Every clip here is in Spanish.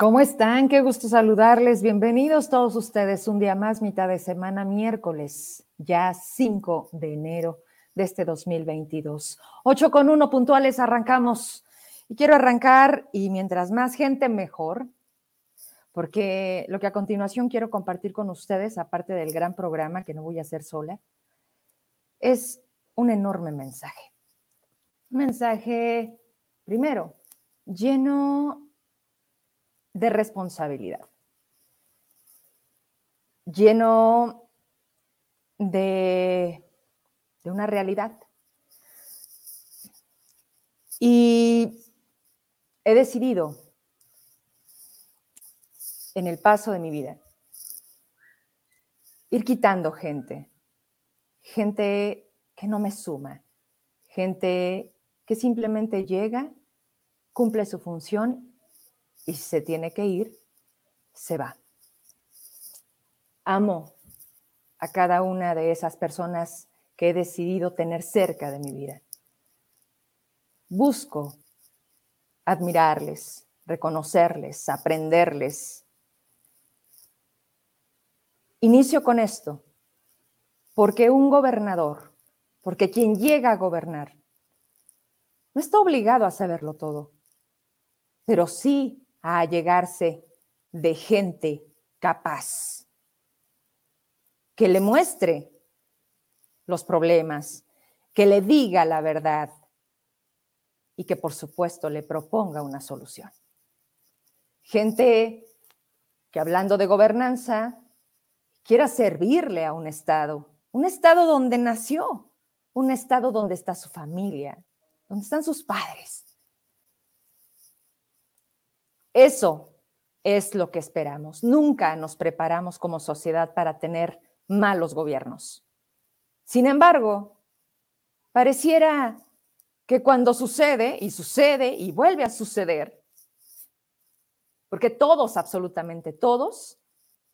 ¿Cómo están? Qué gusto saludarles. Bienvenidos todos ustedes un día más, mitad de semana, miércoles, ya 5 de enero de este 2022. 8 con 1 puntuales, arrancamos. Y quiero arrancar, y mientras más gente, mejor, porque lo que a continuación quiero compartir con ustedes, aparte del gran programa que no voy a hacer sola, es un enorme mensaje. Un mensaje, primero, lleno de responsabilidad, lleno de, de una realidad. Y he decidido en el paso de mi vida ir quitando gente, gente que no me suma, gente que simplemente llega, cumple su función y si se tiene que ir, se va. Amo a cada una de esas personas que he decidido tener cerca de mi vida. Busco admirarles, reconocerles, aprenderles. Inicio con esto, porque un gobernador, porque quien llega a gobernar, no está obligado a saberlo todo, pero sí a llegarse de gente capaz, que le muestre los problemas, que le diga la verdad y que por supuesto le proponga una solución. Gente que hablando de gobernanza quiera servirle a un Estado, un Estado donde nació, un Estado donde está su familia, donde están sus padres, eso es lo que esperamos. Nunca nos preparamos como sociedad para tener malos gobiernos. Sin embargo, pareciera que cuando sucede y sucede y vuelve a suceder, porque todos, absolutamente todos,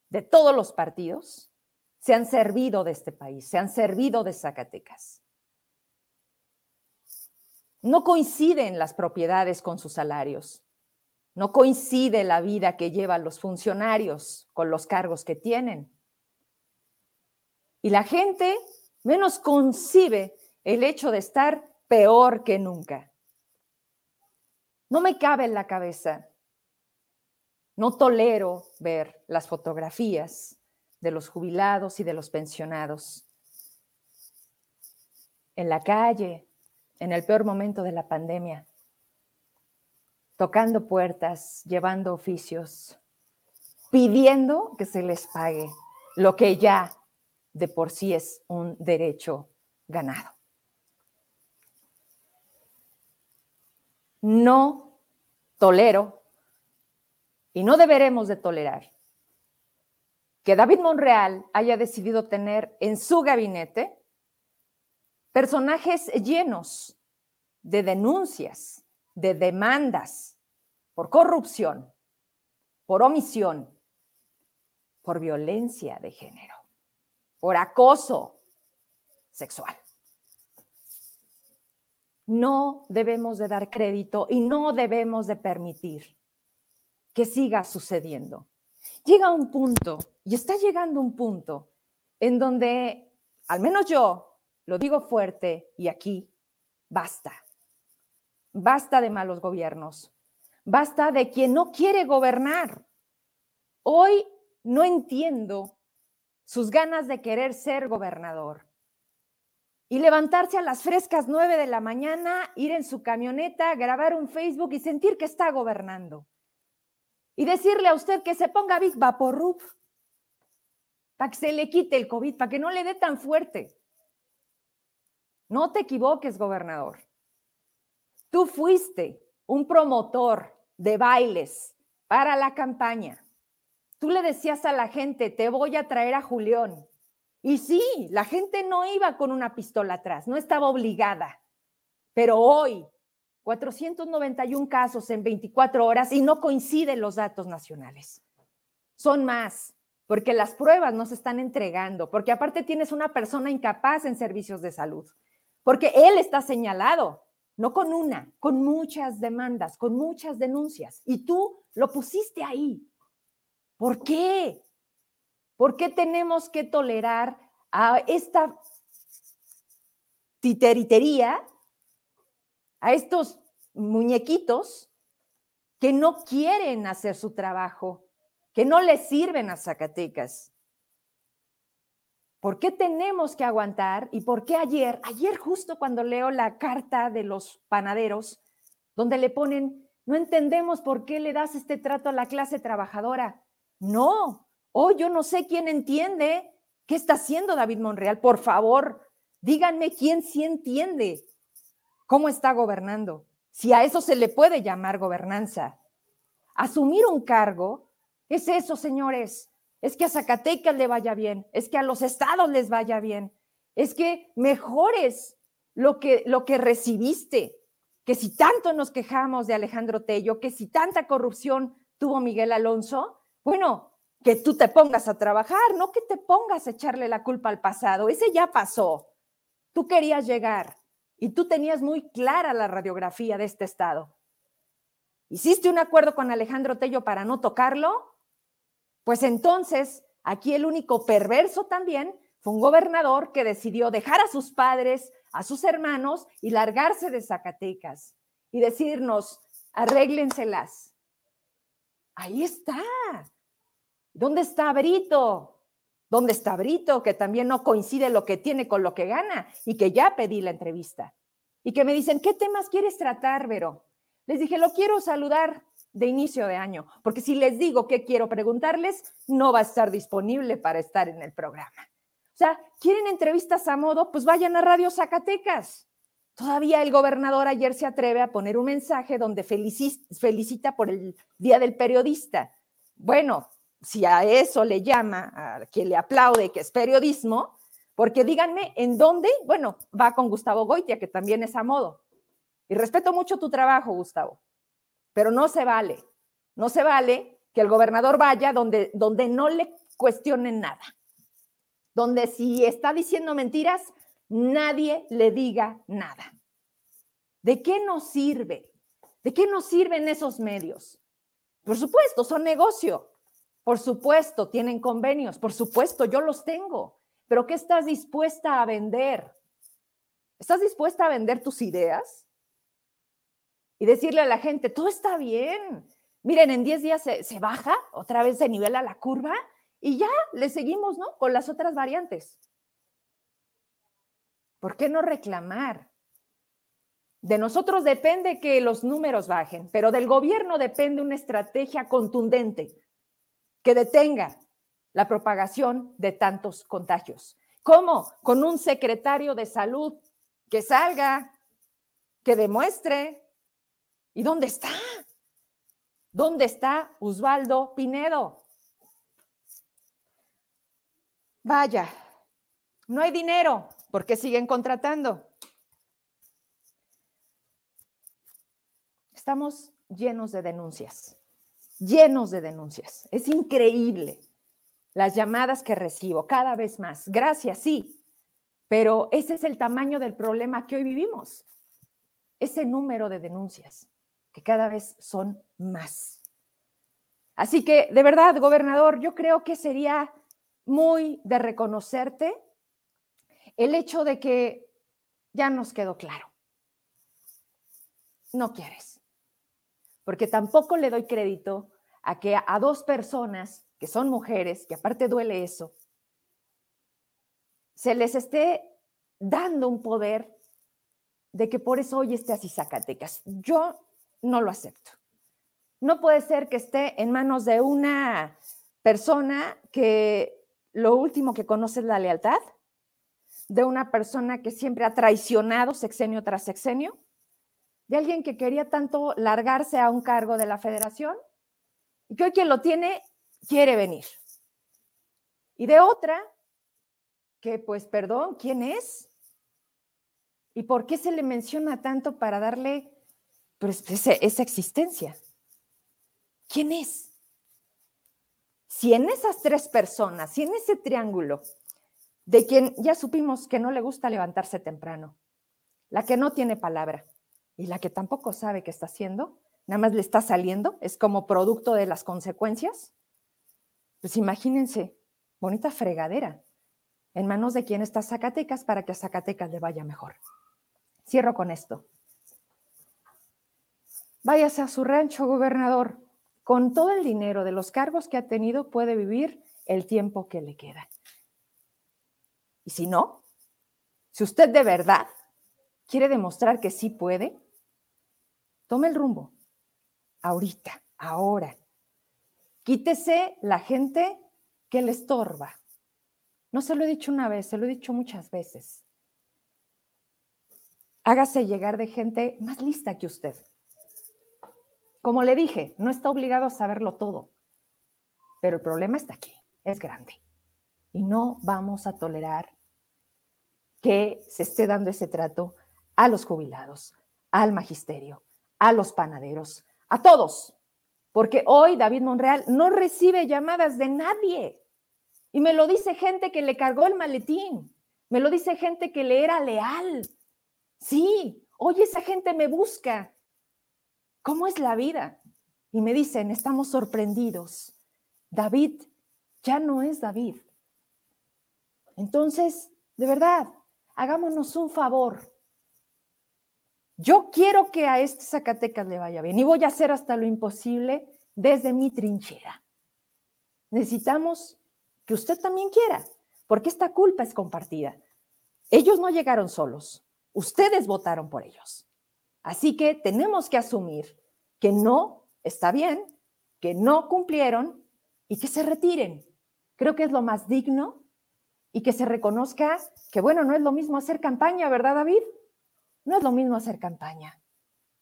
de todos los partidos, se han servido de este país, se han servido de Zacatecas. No coinciden las propiedades con sus salarios. No coincide la vida que llevan los funcionarios con los cargos que tienen. Y la gente menos concibe el hecho de estar peor que nunca. No me cabe en la cabeza. No tolero ver las fotografías de los jubilados y de los pensionados en la calle, en el peor momento de la pandemia, tocando puertas, llevando oficios, pidiendo que se les pague lo que ya de por sí es un derecho ganado. No tolero y no deberemos de tolerar que David Monreal haya decidido tener en su gabinete personajes llenos de denuncias, de demandas por corrupción, por omisión, por violencia de género, por acoso sexual. No debemos de dar crédito y no debemos de permitir que siga sucediendo. Llega un punto, y está llegando un punto, en donde, al menos yo, lo digo fuerte y aquí, basta. Basta de malos gobiernos. Basta de quien no quiere gobernar. Hoy no entiendo sus ganas de querer ser gobernador. Y levantarse a las frescas nueve de la mañana, ir en su camioneta, grabar un Facebook y sentir que está gobernando. Y decirle a usted que se ponga Big Vaporub para que se le quite el COVID, para que no le dé tan fuerte. No te equivoques, gobernador. Tú fuiste un promotor de bailes para la campaña. Tú le decías a la gente, te voy a traer a Julián. Y sí, la gente no iba con una pistola atrás, no estaba obligada. Pero hoy, 491 casos en 24 horas y no coinciden los datos nacionales. Son más, porque las pruebas no se están entregando, porque aparte tienes una persona incapaz en servicios de salud, porque él está señalado no con una, con muchas demandas, con muchas denuncias. Y tú lo pusiste ahí. ¿Por qué? ¿Por qué tenemos que tolerar a esta titeritería, a estos muñequitos que no quieren hacer su trabajo, que no les sirven a Zacatecas? ¿Por qué tenemos que aguantar? ¿Y por qué ayer, ayer justo cuando leo la carta de los panaderos, donde le ponen, no entendemos por qué le das este trato a la clase trabajadora? No, hoy yo no sé quién entiende qué está haciendo David Monreal. Por favor, díganme quién sí entiende cómo está gobernando, si a eso se le puede llamar gobernanza. Asumir un cargo es eso, señores, es que a Zacatecas le vaya bien, es que a los estados les vaya bien, es que mejores lo que, lo que recibiste, que si tanto nos quejamos de Alejandro Tello, que si tanta corrupción tuvo Miguel Alonso, bueno, que tú te pongas a trabajar, no que te pongas a echarle la culpa al pasado, ese ya pasó. Tú querías llegar y tú tenías muy clara la radiografía de este estado. ¿Hiciste un acuerdo con Alejandro Tello para no tocarlo? Pues entonces, aquí el único perverso también fue un gobernador que decidió dejar a sus padres, a sus hermanos y largarse de Zacatecas y decirnos, arréglenselas. Ahí está. ¿Dónde está Brito? ¿Dónde está Brito? Que también no coincide lo que tiene con lo que gana y que ya pedí la entrevista. Y que me dicen, ¿qué temas quieres tratar, Vero? Les dije, lo quiero saludar de inicio de año, porque si les digo qué quiero preguntarles, no va a estar disponible para estar en el programa. O sea, ¿quieren entrevistas a modo? Pues vayan a Radio Zacatecas. Todavía el gobernador ayer se atreve a poner un mensaje donde felicita por el Día del Periodista. Bueno, si a eso le llama, a quien le aplaude que es periodismo, porque díganme en dónde, bueno, va con Gustavo Goitia, que también es a modo. Y respeto mucho tu trabajo, Gustavo, pero no se vale, no se vale que el gobernador vaya donde, donde no le cuestionen nada, donde si está diciendo mentiras, nadie le diga nada. ¿De qué nos sirve? ¿De qué nos sirven esos medios? Por supuesto, son negocio. Por supuesto, tienen convenios. Por supuesto, yo los tengo. Pero ¿qué estás dispuesta a vender? ¿Estás dispuesta a vender tus ideas? Y decirle a la gente, todo está bien. Miren, en 10 días se, baja, otra vez se nivela la curva y ya le seguimos, ¿no? Con las otras variantes. ¿Por qué no reclamar? De nosotros depende que los números bajen, pero del gobierno depende una estrategia contundente que detenga la propagación de tantos contagios. ¿Cómo? Con un secretario de salud que salga, que demuestre ¿Y dónde está? ¿Dónde está Osvaldo Pinedo? Vaya, no hay dinero. ¿Por qué siguen contratando? Estamos llenos de denuncias, llenos de denuncias. Es increíble las llamadas que recibo cada vez más. Gracias, sí, pero ese es el tamaño del problema que hoy vivimos, ese número de denuncias que cada vez son más. Así que, de verdad, gobernador, yo creo que sería muy de reconocerte el hecho de que ya nos quedó claro. No quieres. Porque tampoco le doy crédito a que a dos personas que son mujeres, que aparte duele eso, se les esté dando un poder de que por eso hoy esté así Zacatecas. Yo no lo acepto. No puede ser que esté en manos de una persona que lo último que conoce es la lealtad, de una persona que siempre ha traicionado sexenio tras sexenio, de alguien que quería tanto largarse a un cargo de la federación y que hoy quien lo tiene quiere venir. Y de otra que, pues, perdón, ¿quién es? ¿Y por qué se le menciona tanto para darle esa existencia. ¿Quién es? Si en esas tres personas, si en ese triángulo, de quien ya supimos que no le gusta levantarse temprano, la que no tiene palabra, y la que tampoco sabe qué está haciendo, nada más le está saliendo, es como producto de las consecuencias. Pues imagínense, bonita fregadera en manos de quien está Zacatecas para que a Zacatecas le vaya mejor. Cierro con esto. Váyase a su rancho, gobernador. Con todo el dinero de los cargos que ha tenido, puede vivir el tiempo que le queda. Y si no, si usted de verdad quiere demostrar que sí puede, tome el rumbo. Ahorita, ahora. Quítese la gente que le estorba. No se lo he dicho una vez, se lo he dicho muchas veces. Hágase llegar de gente más lista que usted. Como le dije, no está obligado a saberlo todo, pero el problema está aquí, es grande. Y no vamos a tolerar que se esté dando ese trato a los jubilados, al magisterio, a los panaderos, a todos. Porque hoy David Monreal no recibe llamadas de nadie. Y me lo dice gente que le cargó el maletín. Me lo dice gente que le era leal. Sí, hoy esa gente me busca. ¿Cómo es la vida? Y me dicen, estamos sorprendidos. David ya no es David. Entonces, de verdad, hagámonos un favor. Yo quiero que a este Zacatecas le vaya bien y voy a hacer hasta lo imposible desde mi trinchera. Necesitamos que usted también quiera, porque esta culpa es compartida. Ellos no llegaron solos, ustedes votaron por ellos. Así que tenemos que asumir que no está bien, que no cumplieron y que se retiren. Creo que es lo más digno y que se reconozca que, bueno, no es lo mismo hacer campaña, ¿verdad, David? No es lo mismo hacer campaña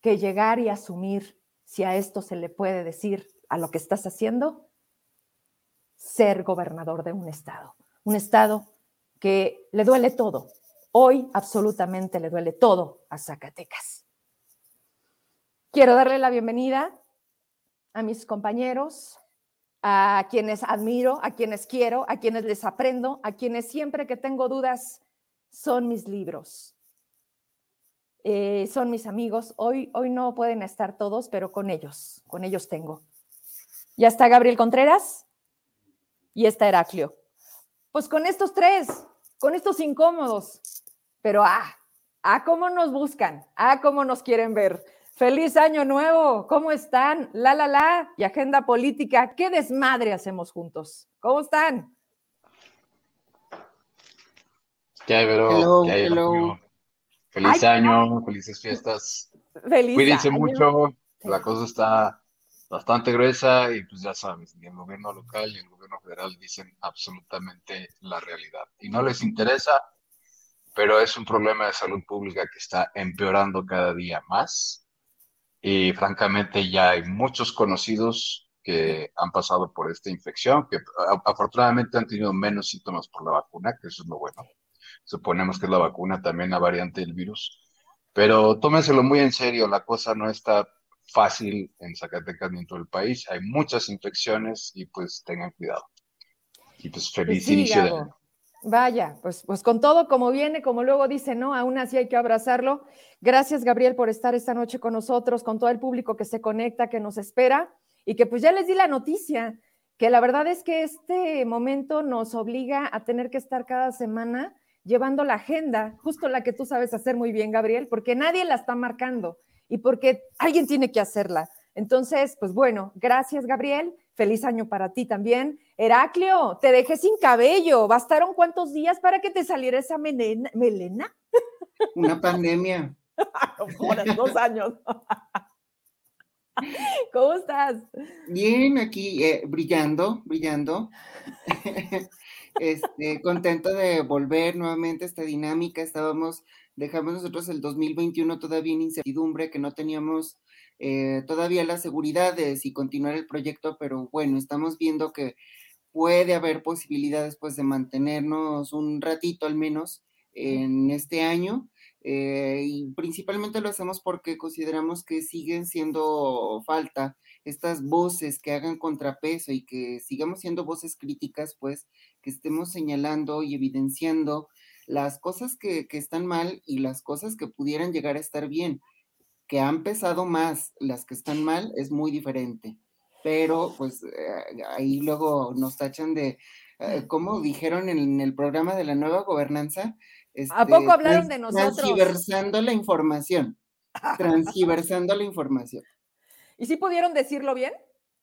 que llegar y asumir si a esto se le puede decir a lo que estás haciendo, ser gobernador de un estado. Un estado que le duele todo. Hoy absolutamente le duele todo a Zacatecas. Quiero darle la bienvenida a mis compañeros, a quienes admiro, a quienes quiero, a quienes les aprendo, a quienes siempre que tengo dudas son mis libros, eh, son mis amigos. Hoy, hoy no pueden estar todos, pero con ellos, con ellos tengo. Ya está Gabriel Contreras y está Heraclio. Pues con estos tres, con estos incómodos, pero ah, ah, cómo nos buscan, ah, cómo nos quieren ver. Feliz año nuevo, ¿cómo están? La, la, la, y agenda política, ¿qué desmadre hacemos juntos? ¿Cómo están? ¿Qué hay? ¿Qué hay, Feliz año, felices fiestas. Feliz Cuídense mucho, la cosa está bastante gruesa y pues ya sabes, ni el gobierno local ni el gobierno federal dicen absolutamente la realidad. Y no les interesa, pero es un problema de salud pública que está empeorando cada día más. Y francamente ya hay muchos conocidos que han pasado por esta infección, que afortunadamente han tenido menos síntomas por la vacuna, que eso es lo bueno. Suponemos que es la vacuna también la variante del virus. Pero tómenselo muy en serio, la cosa no está fácil en Zacatecas ni en todo el país. Hay muchas infecciones y pues tengan cuidado. Y pues, pues feliz inicio de año. Vaya, pues, pues con todo como viene, como luego dice, ¿no? Aún así hay que abrazarlo. Gracias, Gabriel, por estar esta noche con nosotros, con todo el público que se conecta, que nos espera y que pues ya les di la noticia, que la verdad es que este momento nos obliga a tener que estar cada semana llevando la agenda, justo la que tú sabes hacer muy bien, Gabriel, porque nadie la está marcando y porque alguien tiene que hacerla. Entonces, pues bueno, gracias Gabriel, feliz año para ti también. Heraclio, te dejé sin cabello, ¿bastaron cuántos días para que te saliera esa melena? Una pandemia. dos años. ¿Cómo estás? Bien, aquí eh, brillando, brillando. este, contento de volver nuevamente a esta dinámica. Estábamos dejamos nosotros el 2021 todavía en incertidumbre, que no teníamos eh, todavía la seguridad de si continuar el proyecto, pero bueno, estamos viendo que puede haber posibilidades pues de mantenernos un ratito al menos en este año. Eh, y principalmente lo hacemos porque consideramos que siguen siendo falta estas voces que hagan contrapeso y que sigamos siendo voces críticas, pues que estemos señalando y evidenciando las cosas que, están mal y las cosas que pudieran llegar a estar bien, que han pesado más las que están mal es muy diferente. Pero pues eh, ahí luego nos tachan de, eh, como dijeron en, el programa de la nueva gobernanza, ¿A poco este, hablaron de nosotros? Transgiversando la información. Transgiversando la información. ¿Y si pudieron decirlo bien?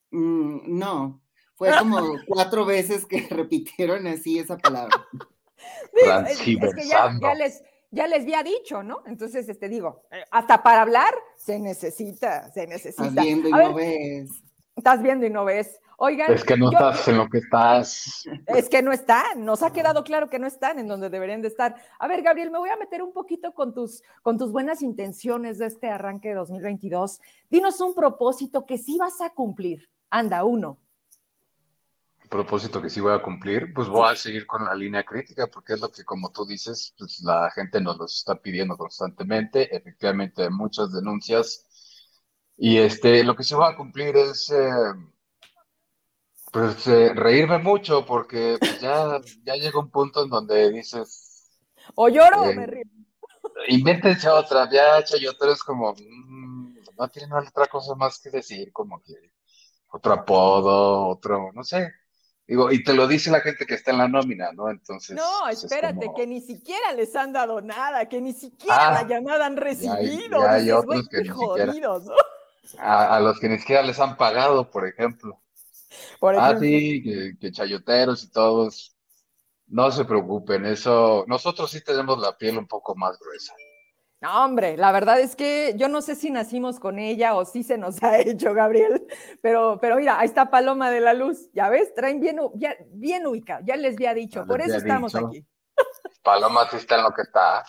Mm, no, fue como cuatro veces que repitieron así esa palabra. Transgiversando. ya, les, ya les había dicho, ¿no? Entonces, este digo, eh, hasta para hablar se necesita, se necesita. Estás viendo y no ves. Estás viendo y no ves. Oigan. Es que no estás en lo que estás. Es que no están, nos ha quedado claro que no están en donde deberían de estar. A ver, Gabriel, me voy a meter un poquito con tus, con tus buenas intenciones de este arranque de 2022. Dinos un propósito que sí vas a cumplir. Anda, uno. Propósito que sí voy a cumplir, pues voy a seguir con la línea crítica, porque es lo que, como tú dices, pues la gente nos lo está pidiendo constantemente. Efectivamente, hay muchas denuncias. Y este, lo que sí voy a cumplir es. Eh, pues eh, reírme mucho porque pues, ya, ya llega un punto en donde dices... O lloro o me eh, río. Invéntense otra, ya Chayoteros como... Mm, no tiene otra cosa más que decir, como que otro apodo, otro, no sé. Digo, y te lo dice la gente que está en la nómina, ¿no? Entonces. No, pues, espérate, que ni siquiera les han dado nada, que ni siquiera la ah, llamada han recibido. hay, otros que ni siquiera, a, a, los que ni siquiera les han pagado, por ejemplo ah, sí, que, chayoteros y todos. No se preocupen, eso. Nosotros sí tenemos la piel un poco más gruesa. No, hombre, la verdad es que yo no sé si nacimos con ella o si se nos ha hecho, Gabriel, pero, pero mira, ahí está Paloma de la Luz, ya ves, traen bien, bien ubicado, ya les había dicho, por eso estamos aquí. Paloma sí está en lo que está.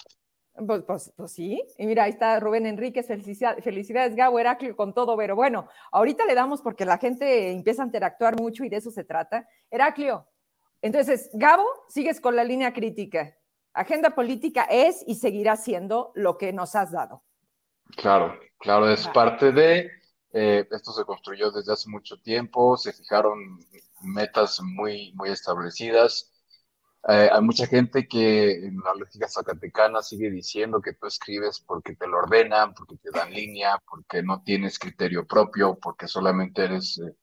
Pues, pues, pues, sí, y mira, ahí está Rubén Enríquez, felicidades, Gabo Heraclio con todo, pero bueno, ahorita le damos porque la gente empieza a interactuar mucho y de eso se trata. Heraclio, entonces, Gabo, sigues con la línea crítica. Agenda política es y seguirá siendo lo que nos has dado. Claro, claro, es parte de, eh, esto se construyó desde hace mucho tiempo, se fijaron metas muy, muy establecidas eh, hay mucha gente que en la lógica zacatecana sigue diciendo que tú escribes porque te lo ordenan, porque te dan línea, porque no tienes criterio propio, porque solamente eres eh,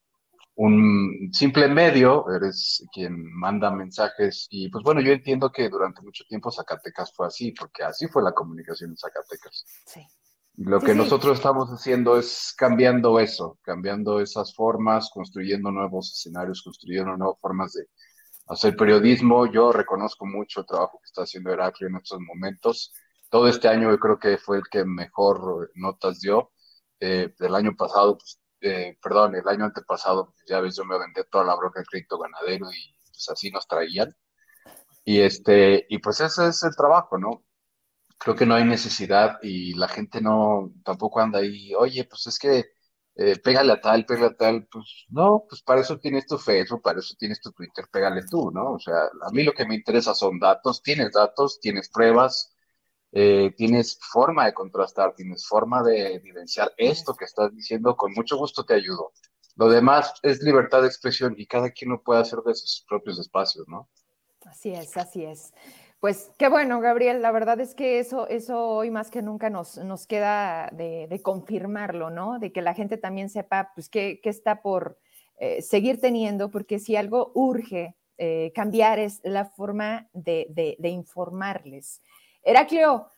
un simple medio, eres quien manda mensajes. Y pues bueno, yo entiendo que durante mucho tiempo Zacatecas fue así, porque así fue la comunicación en Zacatecas. Sí. Lo que nosotros estamos haciendo es cambiando eso, cambiando esas formas, construyendo nuevos escenarios, construyendo nuevas formas de hacer periodismo. Yo reconozco mucho el trabajo que está haciendo Heraclio en estos momentos. Todo este año yo creo que fue el que mejor notas dio. Eh, del año pasado, pues, eh, perdón, el año antepasado, pues, ya ves, yo me vendí toda la broca de crédito ganadero y pues así nos traían. Y este, y pues ese es el trabajo, ¿no? Creo que no hay necesidad y la gente no, tampoco anda ahí, oye, pues es que eh, pégale a tal, pégale a tal, pues no, pues para eso tienes tu Facebook, para eso tienes tu Twitter, pégale tú, ¿no? O sea, a mí lo que me interesa son datos, tienes datos, tienes pruebas, eh, tienes forma de contrastar, tienes forma de evidenciar esto que estás diciendo, con mucho gusto te ayudo. Lo demás es libertad de expresión y cada quien lo puede hacer de sus propios espacios, ¿no? Así es, así es. Pues qué bueno, Gabriel. La verdad es que eso, eso hoy más que nunca nos, nos queda de, confirmarlo, ¿no? De que la gente también sepa, pues, qué, está por eh, seguir teniendo, porque si algo urge eh, cambiar es la forma de, de informarles. Heraclio,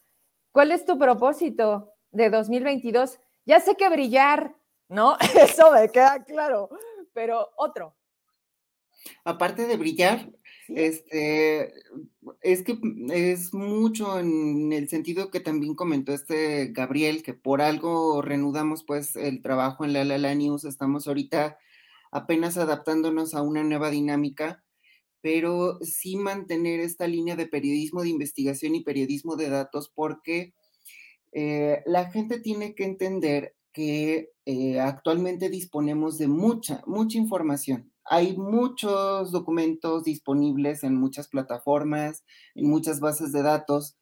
¿cuál es tu propósito de 2022? Ya sé que brillar, ¿no? Eso me queda claro, pero otro. Aparte de brillar, este, es que es mucho en el sentido que también comentó este Gabriel, que por algo reanudamos pues el trabajo en la La, News, estamos ahorita apenas adaptándonos a una nueva dinámica, pero sí mantener esta línea de periodismo de investigación y periodismo de datos porque eh, la gente tiene que entender que eh, actualmente disponemos de mucha, mucha información. Hay muchos documentos disponibles en muchas plataformas, en muchas bases de datos,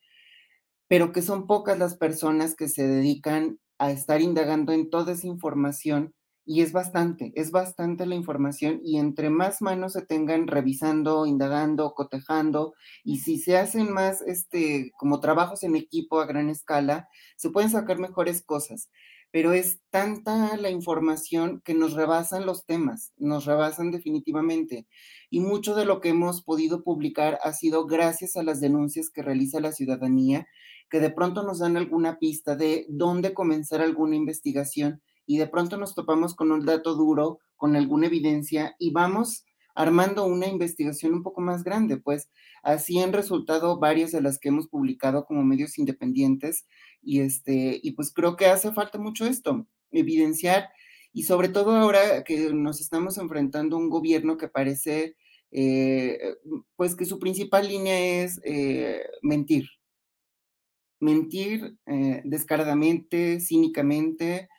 pero que son pocas las personas que se dedican a estar indagando en toda esa información y es bastante, es bastante la información y entre más manos se tengan revisando, indagando, cotejando y si se hacen más este como trabajos en equipo a gran escala, se pueden sacar mejores cosas. pero es tanta la información que nos rebasan los temas, nos rebasan definitivamente. Y mucho de lo que hemos podido publicar ha sido gracias a las denuncias que realiza la ciudadanía, que de pronto nos dan alguna pista de dónde comenzar alguna investigación y de pronto nos topamos con un dato duro, con alguna evidencia y vamos armando una investigación un poco más grande, pues así han resultado varias de las que hemos publicado como medios independientes y este y pues creo que hace falta mucho esto, evidenciar y sobre todo ahora que nos estamos enfrentando a un gobierno que parece eh, pues que su principal línea es eh, mentir, mentir eh, descaradamente, cínicamente,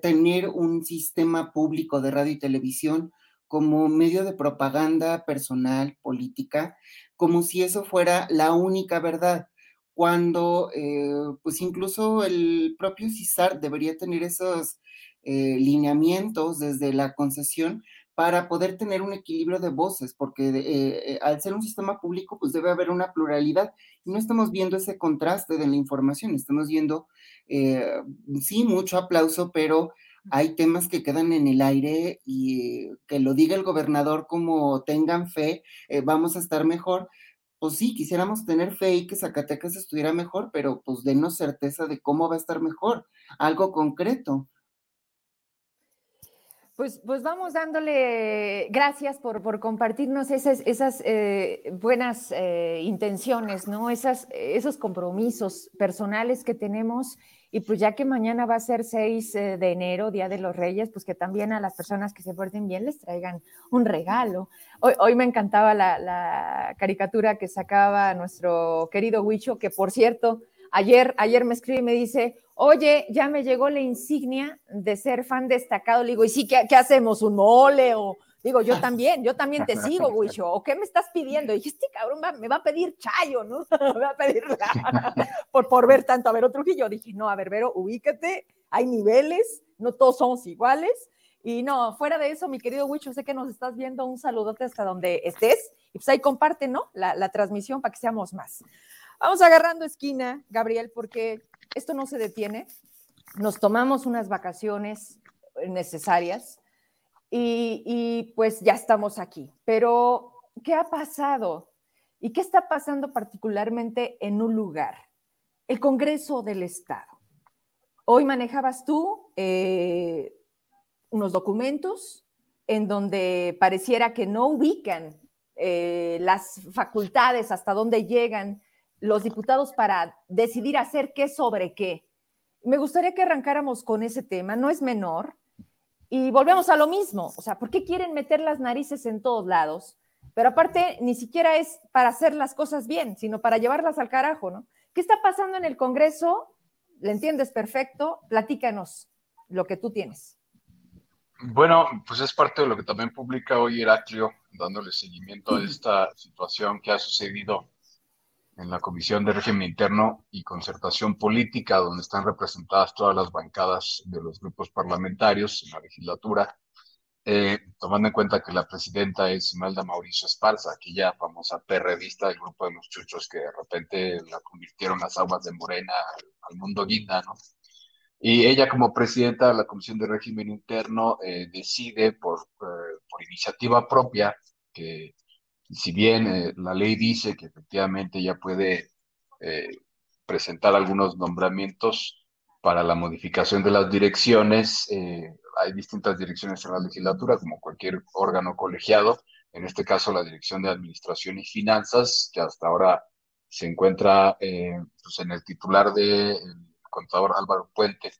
tener un sistema público de radio y televisión como medio de propaganda personal, política, como si eso fuera la única verdad, cuando eh, pues incluso el propio CISAR debería tener esos eh, lineamientos desde la concesión para poder tener un equilibrio de voces, porque eh, al ser un sistema público, pues debe haber una pluralidad. Y no estamos viendo ese contraste de la información, estamos viendo, sí, mucho aplauso, pero hay temas que quedan en el aire y que lo diga el gobernador como tengan fe, eh, vamos a estar mejor. Pues sí, quisiéramos tener fe y que Zacatecas estuviera mejor, pero pues denos certeza de cómo va a estar mejor, algo concreto. Pues, pues vamos dándole gracias por, por compartirnos esas, esas eh, buenas eh, intenciones, ¿no? Esas, esos compromisos personales que tenemos y pues ya que mañana va a ser 6 eh, de enero, Día de los Reyes, pues que también a las personas que se porten bien les traigan un regalo. Hoy, hoy me encantaba la, la, caricatura que sacaba nuestro querido Huicho, que por cierto, ayer, ayer me escribe y me dice, oye, ya me llegó la insignia de ser fan destacado. Le digo, ¿y sí qué, qué hacemos? ¿Un mole o Digo, yo también, yo también te sigo, Huicho. ¿O qué me estás pidiendo? Y dije, este cabrón me va a pedir chayo, ¿no? me va a pedir por, por ver tanto a Vero Trujillo. Dije, no, a ver, Vero, ubícate, hay niveles, no todos somos iguales. Y no, fuera de eso, mi querido Huicho, sé que nos estás viendo, un saludote hasta donde estés. Y pues ahí comparte, ¿no? La, la transmisión para que seamos más. Vamos agarrando esquina, Gabriel, porque esto no se detiene. Nos tomamos unas vacaciones necesarias y, pues ya estamos aquí. Pero, ¿qué ha pasado? ¿Y qué está pasando particularmente en un lugar? El Congreso del Estado. Hoy manejabas tú eh, unos documentos en donde pareciera que no ubican eh, las facultades, hasta dónde llegan los diputados para decidir hacer qué sobre qué. Me gustaría que arrancáramos con ese tema, no es menor, y volvemos a lo mismo, o sea, ¿por qué quieren meter las narices en todos lados? Pero aparte, ni siquiera es para hacer las cosas bien, sino para llevarlas al carajo, ¿no? ¿Qué está pasando en el Congreso? ¿Le entiendes perfecto? Platícanos lo que tú tienes. Bueno, pues es parte de lo que también publica hoy Heraclio, dándole seguimiento a esta situación que ha sucedido en la Comisión de Régimen Interno y Concertación Política, donde están representadas todas las bancadas de los grupos parlamentarios en la legislatura, eh, tomando en cuenta que la presidenta es Imelda Mauricio Esparza, aquella famosa perredista del grupo de los chuchos que de repente la convirtieron las aguas de Morena al, mundo guinda, ¿no? Y ella como presidenta de la Comisión de Régimen Interno eh, decide por, eh, por iniciativa propia que si bien eh, la ley dice que efectivamente ya puede eh, presentar algunos nombramientos para la modificación de las direcciones, eh, hay distintas direcciones en la legislatura, como cualquier órgano colegiado, en este caso la Dirección de Administración y Finanzas, que hasta ahora se encuentra pues en el titular del contador Álvaro Puente.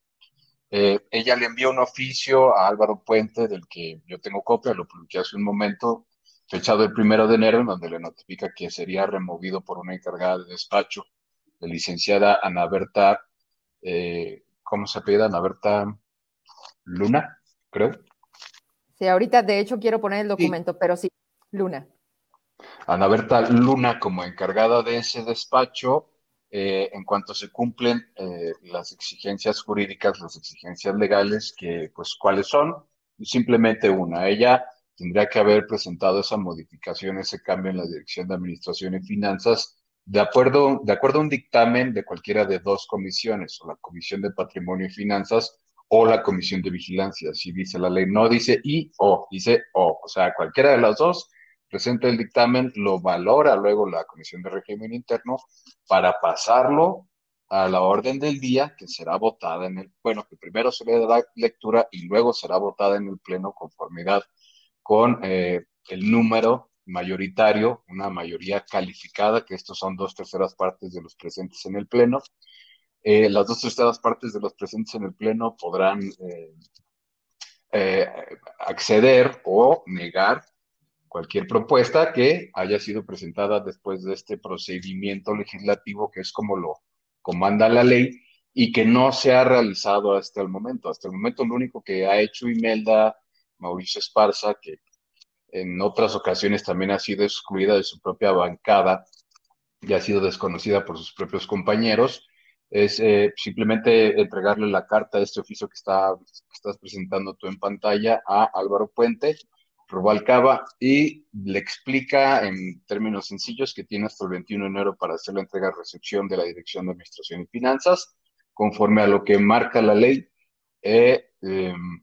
ella le envió un oficio a Álvaro Puente, del que yo tengo copia, lo publiqué hace un momento, fechado el primero de enero, en donde le notifica que sería removido por una encargada de despacho, la licenciada Ana Berta, eh, ¿cómo se apellida? Ana Berta Luna, creo. Sí, ahorita de hecho quiero poner el documento, pero sí, Luna. Ana Berta Luna como encargada de ese despacho, eh, en cuanto se cumplen eh, las exigencias jurídicas, las exigencias legales, que pues cuáles son, simplemente una. Ella tendría que haber presentado esa modificación, ese cambio en la Dirección de Administración y Finanzas de acuerdo, de acuerdo a un dictamen de cualquiera de dos comisiones, o la Comisión de Patrimonio y Finanzas o la Comisión de Vigilancia. Si dice la ley, no dice y o, dice o. O sea, cualquiera de las dos presenta el dictamen, lo valora luego la Comisión de Régimen Interno para pasarlo a la orden del día que será votada en el, bueno, que primero se le dará lectura y luego será votada en el Pleno conformidad con eh, el número mayoritario, una mayoría calificada, que estos son dos terceras partes de los presentes en el Pleno. Eh, las dos terceras partes de los presentes en el Pleno podrán eh, acceder o negar cualquier propuesta que haya sido presentada después de este procedimiento legislativo, que es como lo comanda la ley y que no se ha realizado hasta el momento. Hasta el momento lo único que ha hecho Imelda Mauricio Esparza, que en otras ocasiones también ha sido excluida de su propia bancada y ha sido desconocida por sus propios compañeros, es eh, simplemente entregarle la carta de este oficio que, está, que estás presentando tú en pantalla a Álvaro Puente Rubalcaba y le explica en términos sencillos que tiene hasta el 21 de enero para hacer la entrega-recepción de la Dirección de Administración y Finanzas, conforme a lo que marca la ley. Eh, em,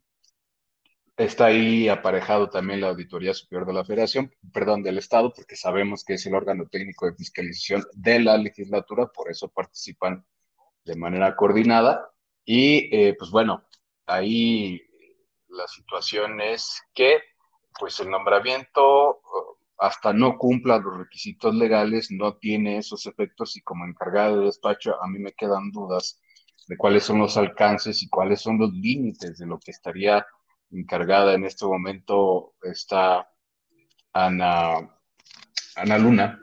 está ahí aparejado también la Auditoría Superior de la Federación, perdón, del Estado, porque sabemos que es el órgano técnico de fiscalización de la legislatura, por eso participan de manera coordinada. Y eh, pues bueno, ahí la situación es que pues el nombramiento hasta no cumpla los requisitos legales, no tiene esos efectos y como encargada de despacho a mí me quedan dudas de cuáles son los alcances y cuáles son los límites de lo que estaría encargada en este momento está Ana, Ana Luna,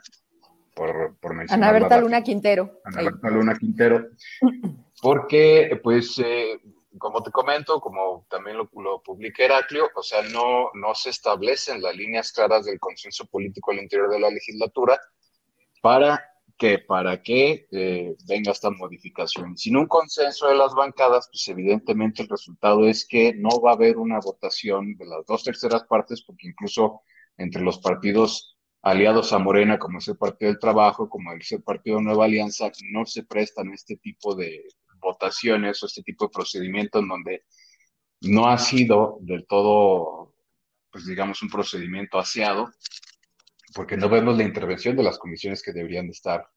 por, por mencionar. Ana Berta Luna Quintero. Ana Berta Luna Quintero, porque pues eh, como te comento, como también lo, lo publica Heraclio, o sea, no, no se establecen las líneas claras del consenso político al interior de la legislatura para que, para que eh, venga esta modificación. Sin un consenso de las bancadas, pues evidentemente el resultado es que no va a haber una votación de las dos terceras partes, porque incluso entre los partidos aliados a Morena, como es el Partido del Trabajo, como es el Partido Nueva Alianza, no se prestan este tipo de, votaciones o este tipo de procedimientos en donde no ha sido del todo, pues digamos, un procedimiento aseado, porque no vemos la intervención de las comisiones que deberían estar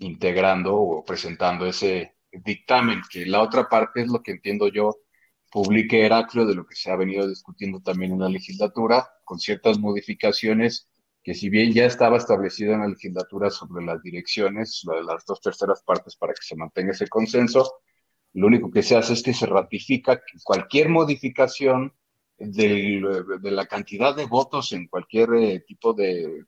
integrando o presentando ese dictamen, que la otra parte es lo que entiendo yo, publique Heraclio de lo que se ha venido discutiendo también en la legislatura, con ciertas modificaciones que si bien ya estaba establecido en la legislatura sobre las direcciones, de las dos terceras partes para que se mantenga ese consenso, lo único que se hace es que se ratifica cualquier modificación de la cantidad de votos en cualquier eh, tipo de,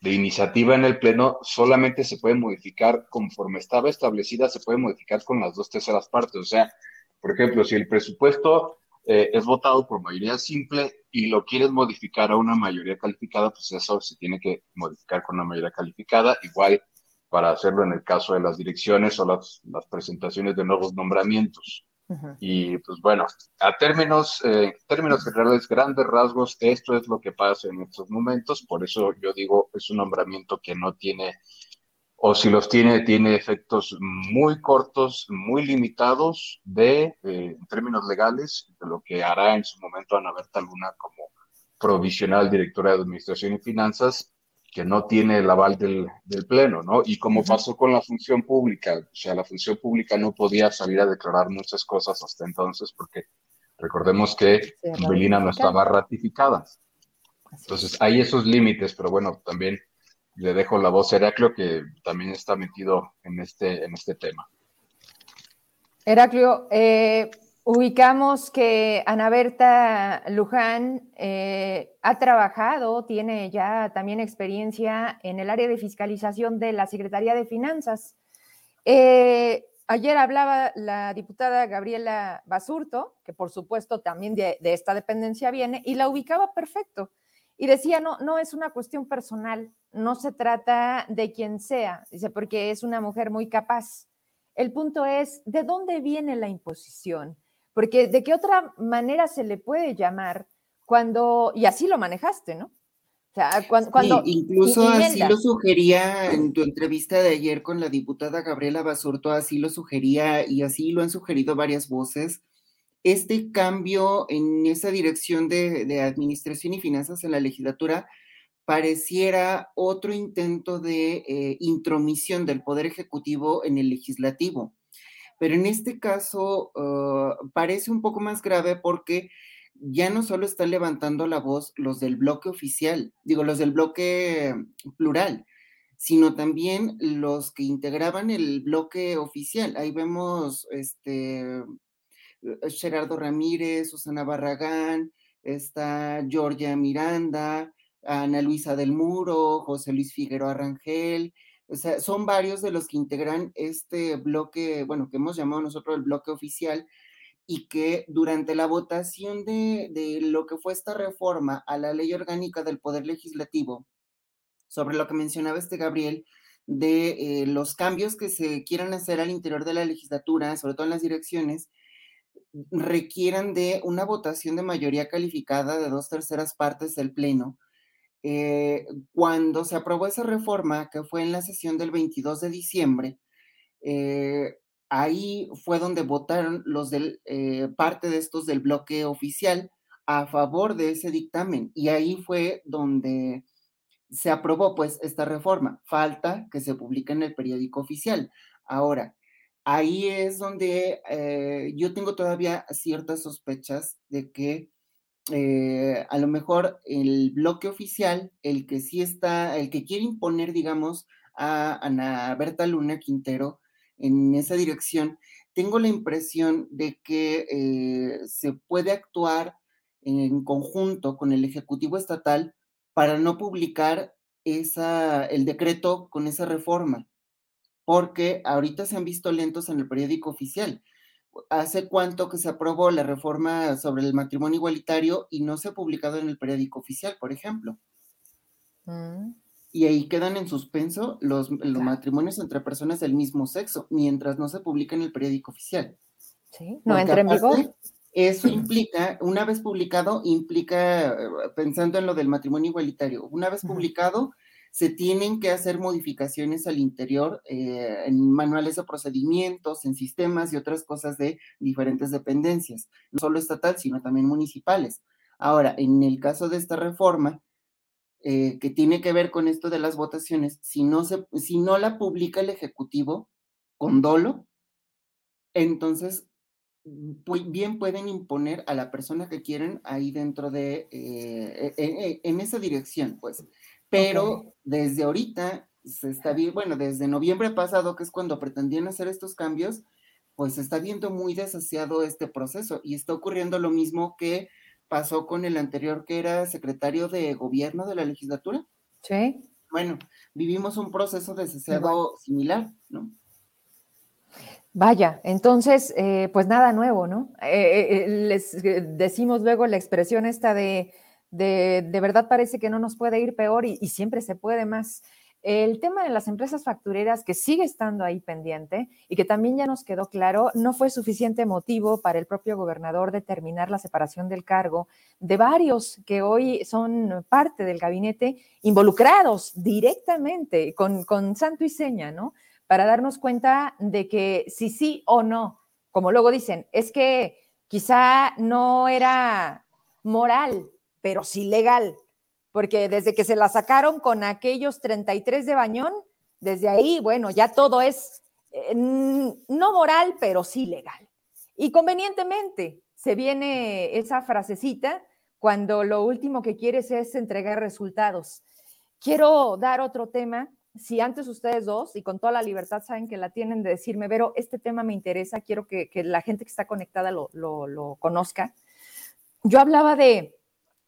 de iniciativa en el Pleno solamente se puede modificar conforme estaba establecida, se puede modificar con las dos terceras partes. O sea, por ejemplo, si el presupuesto eh, es votado por mayoría simple y lo quieres modificar a una mayoría calificada, pues eso se tiene que modificar con una mayoría calificada, igual para hacerlo en el caso de las direcciones o las, las presentaciones de nuevos nombramientos. Y pues bueno, a términos, eh, términos generales, grandes rasgos, esto es lo que pasa en estos momentos, por eso yo digo, es un nombramiento que no tiene o si los tiene, tiene efectos muy cortos, muy limitados de, eh, en términos legales, de lo que hará en su momento Ana Berta Luna como provisional directora de Administración y Finanzas, que no tiene el aval del, del Pleno, ¿no? Y como pasó con la función pública, o sea, la función pública no podía salir a declarar muchas cosas hasta entonces, porque recordemos que Belina no estaba ratificada. Entonces, hay esos límites, pero bueno, también le dejo la voz a Heraclio, que también está metido en este, en este tema. Heraclio, eh, ubicamos que Ana Berta Luján eh, ha trabajado, tiene ya también experiencia en el área de fiscalización de la Secretaría de Finanzas. Eh, ayer hablaba la diputada Gabriela Basurto, que por supuesto también de, de esta dependencia viene, y la ubicaba perfecto. Y decía, no, no es una cuestión personal, no se trata de quien sea, dice, porque es una mujer muy capaz. El punto es, ¿de dónde viene la imposición? Porque de qué otra manera se le puede llamar cuando, y así lo manejaste, ¿no? sea, cuando, incluso así lo sugería en tu entrevista de ayer con la diputada Gabriela Basurto, así lo sugería y así lo han sugerido varias voces. Este cambio en esa dirección de, administración y finanzas en la legislatura pareciera otro intento de eh, intromisión del Poder Ejecutivo en el legislativo. Pero en este caso ah, parece un poco más grave porque ya no solo están levantando la voz los del bloque oficial, digo, los del bloque plural, sino también los que integraban el bloque oficial. Ahí vemos este eh, Gerardo Ramírez, Susana Barragán, está Georgia Miranda, Ana Luisa del Muro, José Luis Figueroa Rangel, o sea, son varios de los que integran este bloque, bueno, que hemos llamado nosotros el bloque oficial, y que durante la votación de, lo que fue esta reforma a la ley orgánica del Poder Legislativo, sobre lo que mencionaba este Gabriel, de eh, los cambios que se quieran hacer al interior de la legislatura, sobre todo en las direcciones, requieran de una votación de mayoría calificada de dos terceras partes del Pleno. Eh, cuando se aprobó esa reforma, que fue en la sesión del 22 de diciembre, eh, ahí fue donde votaron los del, eh, parte de estos del bloque oficial a favor de ese dictamen y ahí fue donde se aprobó pues esta reforma. Falta que se publique en el periódico oficial. Ahora, ahí es donde yo tengo todavía ciertas sospechas de que eh, a lo mejor el bloque oficial, el que sí está, el que quiere imponer, digamos, a Ana Berta Luna Quintero, en esa dirección, tengo la impresión de que eh, se puede actuar en conjunto con el Ejecutivo Estatal para no publicar esa, el decreto con esa reforma, porque ahorita se han visto lentos en el periódico oficial. ¿Hace cuánto que se aprobó la reforma sobre el matrimonio igualitario y no se ha publicado en el periódico oficial, por ejemplo? Mm y ahí quedan en suspenso los, matrimonios entre personas del mismo sexo, mientras no se publica en el periódico oficial. Sí, no entra en vigor. Eso implica, una vez publicado, implica, eh, pensando en lo del matrimonio igualitario, una vez publicado, se tienen que hacer modificaciones al interior eh, en manuales de procedimientos, en sistemas y otras cosas de diferentes dependencias, no solo estatal, sino también municipales. Ahora, en el caso de esta reforma, eh, que tiene que ver con esto de las votaciones, si no, se, si no la publica el Ejecutivo con dolo, entonces bien pueden imponer a la persona que quieren ahí dentro de, eh, e, e, en, esa dirección, pues. Pero desde ahorita se está bien, bueno, desde noviembre pasado, que es cuando pretendían hacer estos cambios, pues se está viendo muy desasiado este proceso y está ocurriendo lo mismo que pasó con el anterior que era secretario de gobierno de la legislatura. Sí. Bueno, vivimos un proceso deseado similar, ¿no? Vaya, entonces, eh, pues nada nuevo, ¿no? Eh, eh, les decimos luego la expresión esta de, de, verdad parece que no nos puede ir peor y, y siempre se puede más. El tema de las empresas factureras, que sigue estando ahí pendiente y que también ya nos quedó claro, no fue suficiente motivo para el propio gobernador determinar la separación del cargo de varios que hoy son parte del gabinete involucrados directamente con, con santo y seña, ¿no? Para darnos cuenta de que si sí o no, como luego dicen, es que quizá no era moral, pero sí legal porque desde que se la sacaron con aquellos 33 de Bañón, desde ahí, bueno, ya todo es eh, no moral, pero sí legal. Y convenientemente se viene esa frasecita cuando lo último que quieres es entregar resultados. Quiero dar otro tema. Si antes ustedes dos, y con toda la libertad saben que la tienen de decirme, pero este tema me interesa, quiero que, la gente que está conectada lo, conozca. Yo hablaba de,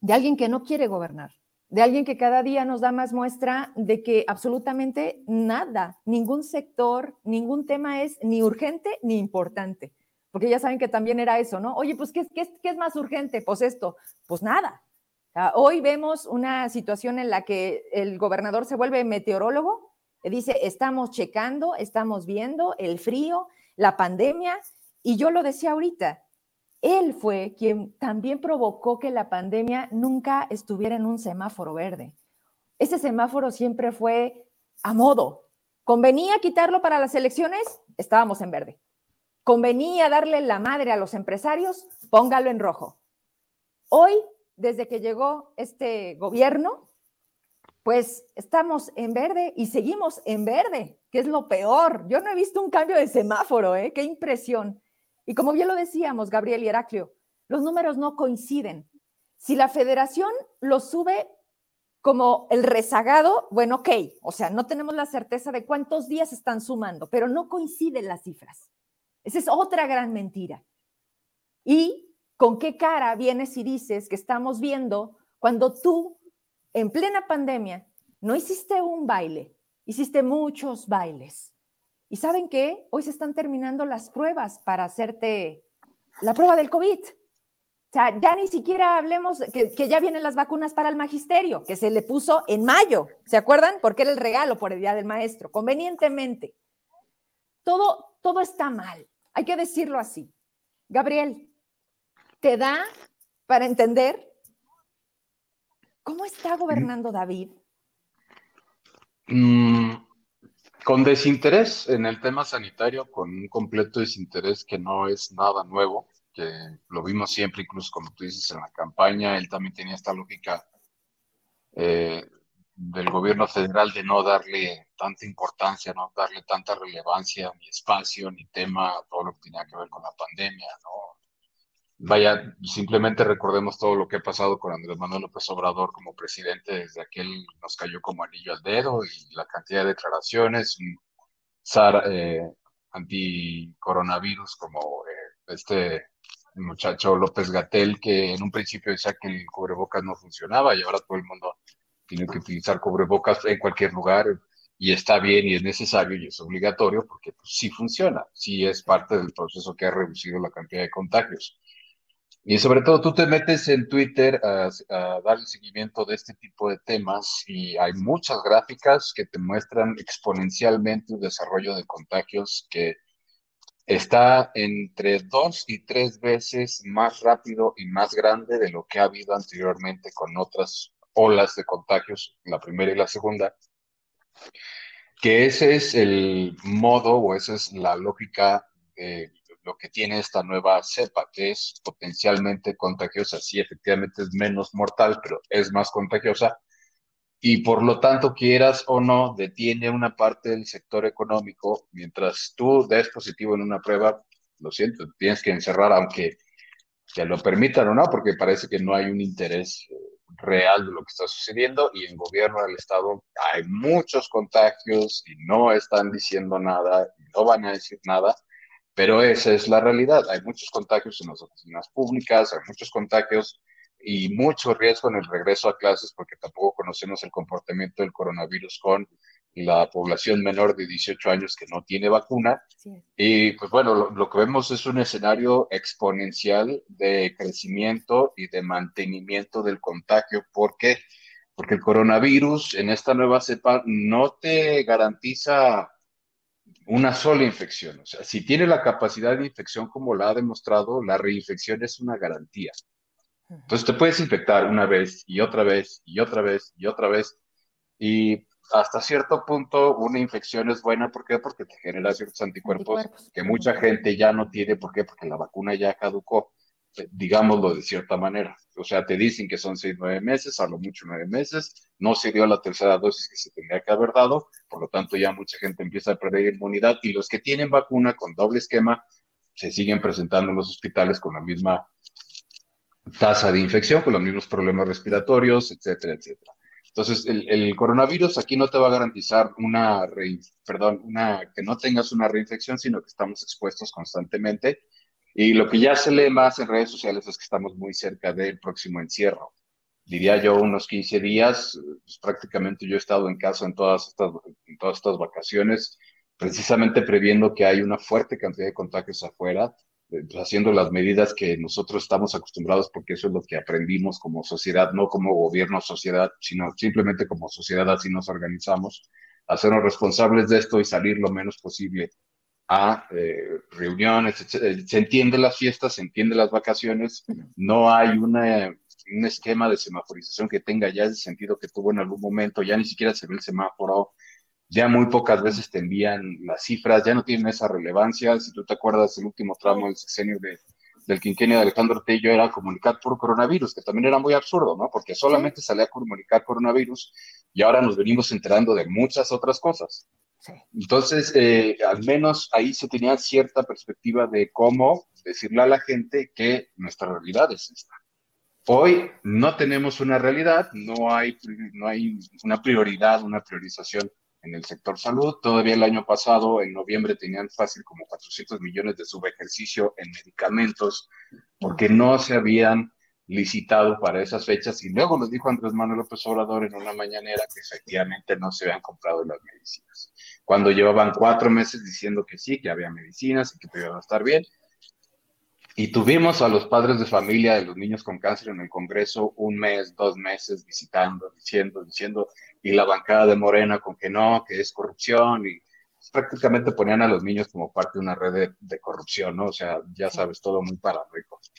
alguien que no quiere gobernar, de alguien que cada día nos da más muestra de que absolutamente nada, ningún sector, ningún tema es ni urgente ni importante. Porque ya saben que también era eso, ¿no? Oye, pues, ¿qué, qué, qué es más urgente? Pues esto, pues nada. Hoy vemos una situación en la que el gobernador se vuelve meteorólogo, dice, estamos checando, estamos viendo el frío, la pandemia, y yo lo decía ahorita, él fue quien también provocó que la pandemia nunca estuviera en un semáforo verde. ese semáforo siempre fue a modo. Convenía quitarlo para las elecciones, estábamos en verde. Convenía darle la madre a los empresarios, póngalo en rojo. Hoy, desde que llegó este gobierno, pues estamos en verde y seguimos en verde, que es lo peor. Yo no he visto un cambio de semáforo, ¿eh? Qué impresión. Y como bien lo decíamos, Gabriel y Heraclio, los números no coinciden. Si la federación lo sube como el rezagado, bueno, ok, o sea, no tenemos la certeza de cuántos días están sumando, pero no coinciden las cifras. Esa es otra gran mentira. ¿Y con qué cara vienes y dices que estamos viendo cuando tú, en plena pandemia, no hiciste un baile, hiciste muchos bailes? ¿Y saben qué? Hoy se están terminando las pruebas para hacerte la prueba del COVID. O sea, ya ni siquiera hablemos que, que, ya vienen las vacunas para el magisterio, que se le puso en mayo, ¿se acuerdan? Porque era el regalo por el Día del Maestro, convenientemente. Todo, todo está mal, hay que decirlo así. Gabriel, ¿te da para entender cómo está gobernando David? Mm, con desinterés en el tema sanitario, con un completo desinterés que no es nada nuevo que lo vimos siempre, incluso como tú dices, en la campaña, él también tenía esta lógica eh, del gobierno federal de no darle tanta importancia, no darle tanta relevancia, ni espacio, ni tema todo lo que tenía que ver con la pandemia, ¿no? Vaya, simplemente recordemos todo lo que ha pasado con Andrés Manuel López Obrador como presidente, desde aquel nos cayó como anillo al dedo y la cantidad de declaraciones, un SAR eh, anti-coronavirus como eh, este muchacho López Gatel, que en un principio decía que el cubrebocas no funcionaba y ahora todo el mundo tiene que utilizar cubrebocas en cualquier lugar y está bien y es necesario y es obligatorio porque pues, sí funciona, sí es parte del proceso que ha reducido la cantidad de contagios. Y sobre todo tú te metes en Twitter a, a dar el seguimiento de este tipo de temas y hay muchas gráficas que te muestran exponencialmente el desarrollo de contagios que está entre dos y tres veces más rápido y más grande de lo que ha habido anteriormente con otras olas de contagios, la primera y la segunda, que ese es el modo o esa es la lógica de lo que tiene esta nueva cepa, que es potencialmente contagiosa. Sí, efectivamente es menos mortal, pero es más contagiosa y por lo tanto, quieras o no, detiene una parte del sector económico. Mientras tú des positivo en una prueba, lo siento, tienes que encerrar, aunque te lo permitan o no, porque parece que no hay un interés eh, real de lo que está sucediendo y en gobierno del Estado hay muchos contagios y no están diciendo nada, no van a decir nada, pero esa es la realidad. Hay muchos contagios en las oficinas públicas, hay muchos contagios y mucho riesgo en el regreso a clases porque tampoco conocemos el comportamiento del coronavirus con la población menor de 18 años que no tiene vacuna. Y pues bueno, lo, que vemos es un escenario exponencial de crecimiento y de mantenimiento del contagio. ¿Por qué? Porque el coronavirus en esta nueva cepa no te garantiza una sola infección. O sea, si tiene la capacidad de infección como la ha demostrado, la reinfección es una garantía. Entonces te puedes infectar una vez y otra vez y otra vez y otra vez. Y hasta cierto punto una infección es buena. ¿Por qué? Porque te genera ciertos anticuerpos, que mucha gente ya no tiene. ¿Por qué? Porque la vacuna ya caducó, digámoslo de cierta manera. O sea, te dicen que son seis, nueve meses, a lo mucho nueve meses. No se dio la tercera dosis que se tendría que haber dado. Por lo tanto, ya mucha gente empieza a perder inmunidad. Y los que tienen vacuna con doble esquema se siguen presentando en los hospitales con la misma tasa de infección, con los mismos problemas respiratorios, etcétera, etcétera. Entonces, el, coronavirus aquí no te va a garantizar una, perdón, una, que no tengas una reinfección, sino que estamos expuestos constantemente. Y lo que ya se lee más en redes sociales es que estamos muy cerca del próximo encierro. Diría yo unos 15 días, pues, prácticamente yo he estado en casa en todas estas, vacaciones, precisamente previendo que hay una fuerte cantidad de contagios afuera eh, haciendo las medidas que nosotros estamos acostumbrados, porque eso es lo que aprendimos como sociedad, no como gobierno sociedad, sino simplemente como sociedad así nos organizamos, hacernos responsables de esto y salir lo menos posible a eh, reuniones, Se entiende las fiestas, se entiende las vacaciones, no hay una un esquema de semaforización que tenga ya ese sentido que tuvo en algún momento, ya ni siquiera se ve el semáforo, ya muy pocas veces te envían las cifras, ya no tienen esa relevancia. Si tú te acuerdas, el último tramo del sexenio de, del quinquenio de Alejandro Tello era comunicar por coronavirus, que también era muy absurdo, ¿no? Porque solamente salía a comunicar coronavirus y ahora nos venimos enterando de muchas otras cosas. Entonces, eh, al menos ahí se tenía cierta perspectiva de cómo decirle a la gente que nuestra realidad es esta. Hoy no tenemos una realidad, no hay, no hay una prioridad, una priorización en el sector salud. Todavía el año pasado, en noviembre, tenían fácil como 400 millones de subejercicio en medicamentos porque no se habían licitado para esas fechas y luego les dijo Andrés Manuel López Obrador en una mañanera que efectivamente no se habían comprado las medicinas. Cuando llevaban cuatro meses diciendo que sí, que había medicinas y que iban a estar bien. Y tuvimos a los padres de familia de los niños con cáncer en el Congreso un mes, dos meses visitando, diciendo, diciendo, y la bancada de Morena con que no, que es corrupción, y prácticamente ponían a los niños como parte de una red de, corrupción, ¿no? O sea, ya sabes, todo muy para ricos.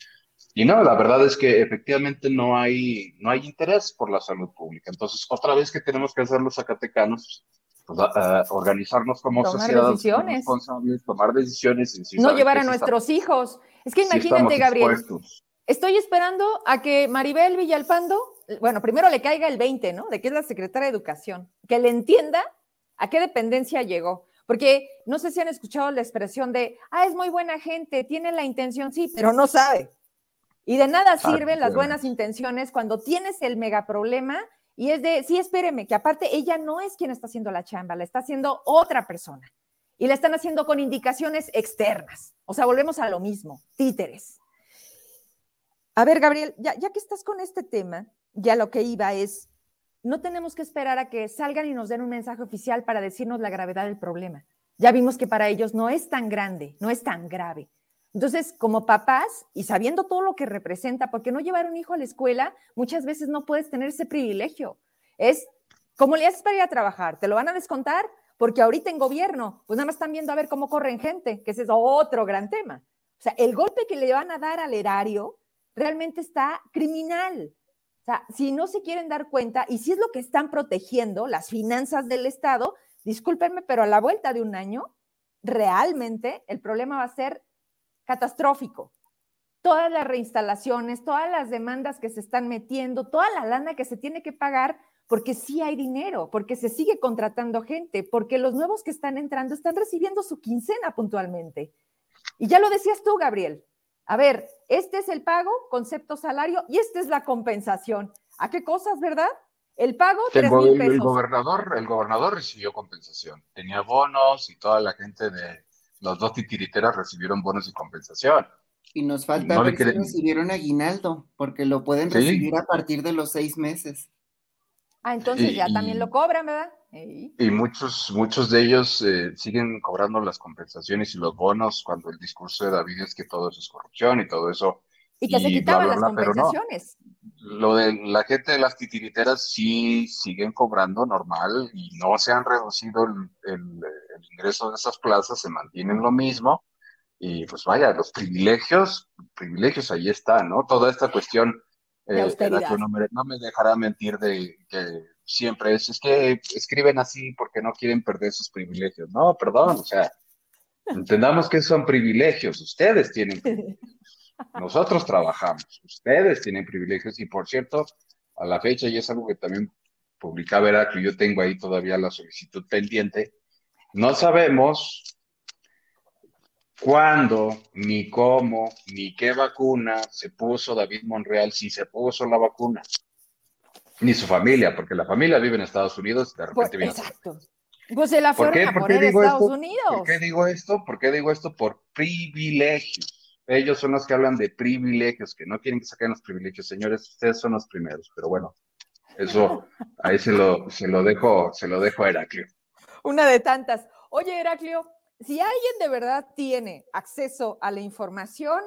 Y no, la verdad es que efectivamente no hay, no hay interés por la salud pública. Entonces, otra vez que tenemos que hacer los zacatecanos, pues, organizarnos como tomar sociedad decisiones. tomar decisiones. no llevar a nuestros hijos. Es que imagínate, Gabriel. Estoy esperando a que Maribel Villalpando bueno, primero le caiga el 20, ¿no? De que es la secretaria de Educación, que le entienda a qué dependencia llegó. Porque no sé si han escuchado la expresión de, ah, es muy buena gente, tiene la intención, sí, pero no sabe. Y de nada sirven las buenas intenciones cuando tienes el mega problema y es de, sí, espéreme, que aparte ella no es quien está haciendo la chamba, la está haciendo otra persona. Y la están haciendo con indicaciones externas. O sea, volvemos a lo mismo, títeres. A ver, Gabriel, ya, ya que estás con este tema, ya lo que iba es, no tenemos que esperar a que salgan y nos den un mensaje oficial para decirnos la gravedad del problema. Ya vimos que para ellos no es tan grande, no es tan grave. Entonces, como papás y sabiendo todo lo que representa, porque no llevar un hijo a la escuela, muchas veces no puedes tener ese privilegio. Es como le haces para ir a trabajar, te lo van a descontar porque ahorita en gobierno, pues nada más están viendo a ver cómo corren gente, que ese es otro gran tema. O sea, el golpe que le van a dar al erario realmente está criminal si no se quieren dar cuenta y si es lo que están protegiendo, las finanzas del Estado, discúlpenme, pero a la vuelta de un año, realmente el problema va a ser catastrófico. Todas las reinstalaciones, todas las demandas que se están metiendo, toda la lana que se tiene que pagar, porque sí hay dinero, porque se sigue contratando gente, porque los nuevos que están entrando están recibiendo su quincena puntualmente. Y ya lo decías tú, Gabriel, a ver, este es el pago, concepto salario, y esta es la compensación. ¿A qué cosas, verdad? El pago, tres mil pesos. El gobernador, el gobernador recibió compensación. Tenía bonos y toda la gente de los dos titiriteras recibieron bonos y compensación. Y nos falta ver si recibieron aguinaldo, porque lo pueden recibir a partir de los seis meses. Ah, entonces ya también lo cobran, ¿verdad? Y muchos, muchos de ellos eh, siguen cobrando las compensaciones y los bonos cuando el discurso de David es que todo eso es corrupción y todo eso. Y que se quitaban las compensaciones. Lo de la gente de las titiriteras sí siguen cobrando normal y no se han reducido el, ingreso de esas plazas, se mantienen lo mismo. Y pues vaya, los privilegios, privilegios ahí están, ¿no? Toda esta cuestión, eh, no, me, no me dejará mentir de que siempre es, es que escriben así porque no quieren perder sus privilegios. No, perdón, o sea, entendamos que son privilegios, ustedes tienen privilegios. Nosotros trabajamos, ustedes tienen privilegios y por cierto, a la fecha, y es algo que también publicaba que yo tengo ahí todavía la solicitud pendiente, no sabemos cuándo, ni cómo, ni qué vacuna se puso David Monreal, si se puso la vacuna ni su familia, porque la familia vive en Estados Unidos, de repente pues, Exacto. Pues se la fueron a poner en Estados Unidos. ¿Por qué digo esto? ¿Por qué digo esto? Por privilegios. Ellos son los que hablan de privilegios, que no quieren que saquen los privilegios. Señores, ustedes son los primeros, pero bueno, eso ahí se lo, se lo dejo, se lo dejo a Heraclio. Una de tantas. Oye, Heraclio, si alguien de verdad tiene acceso a la información,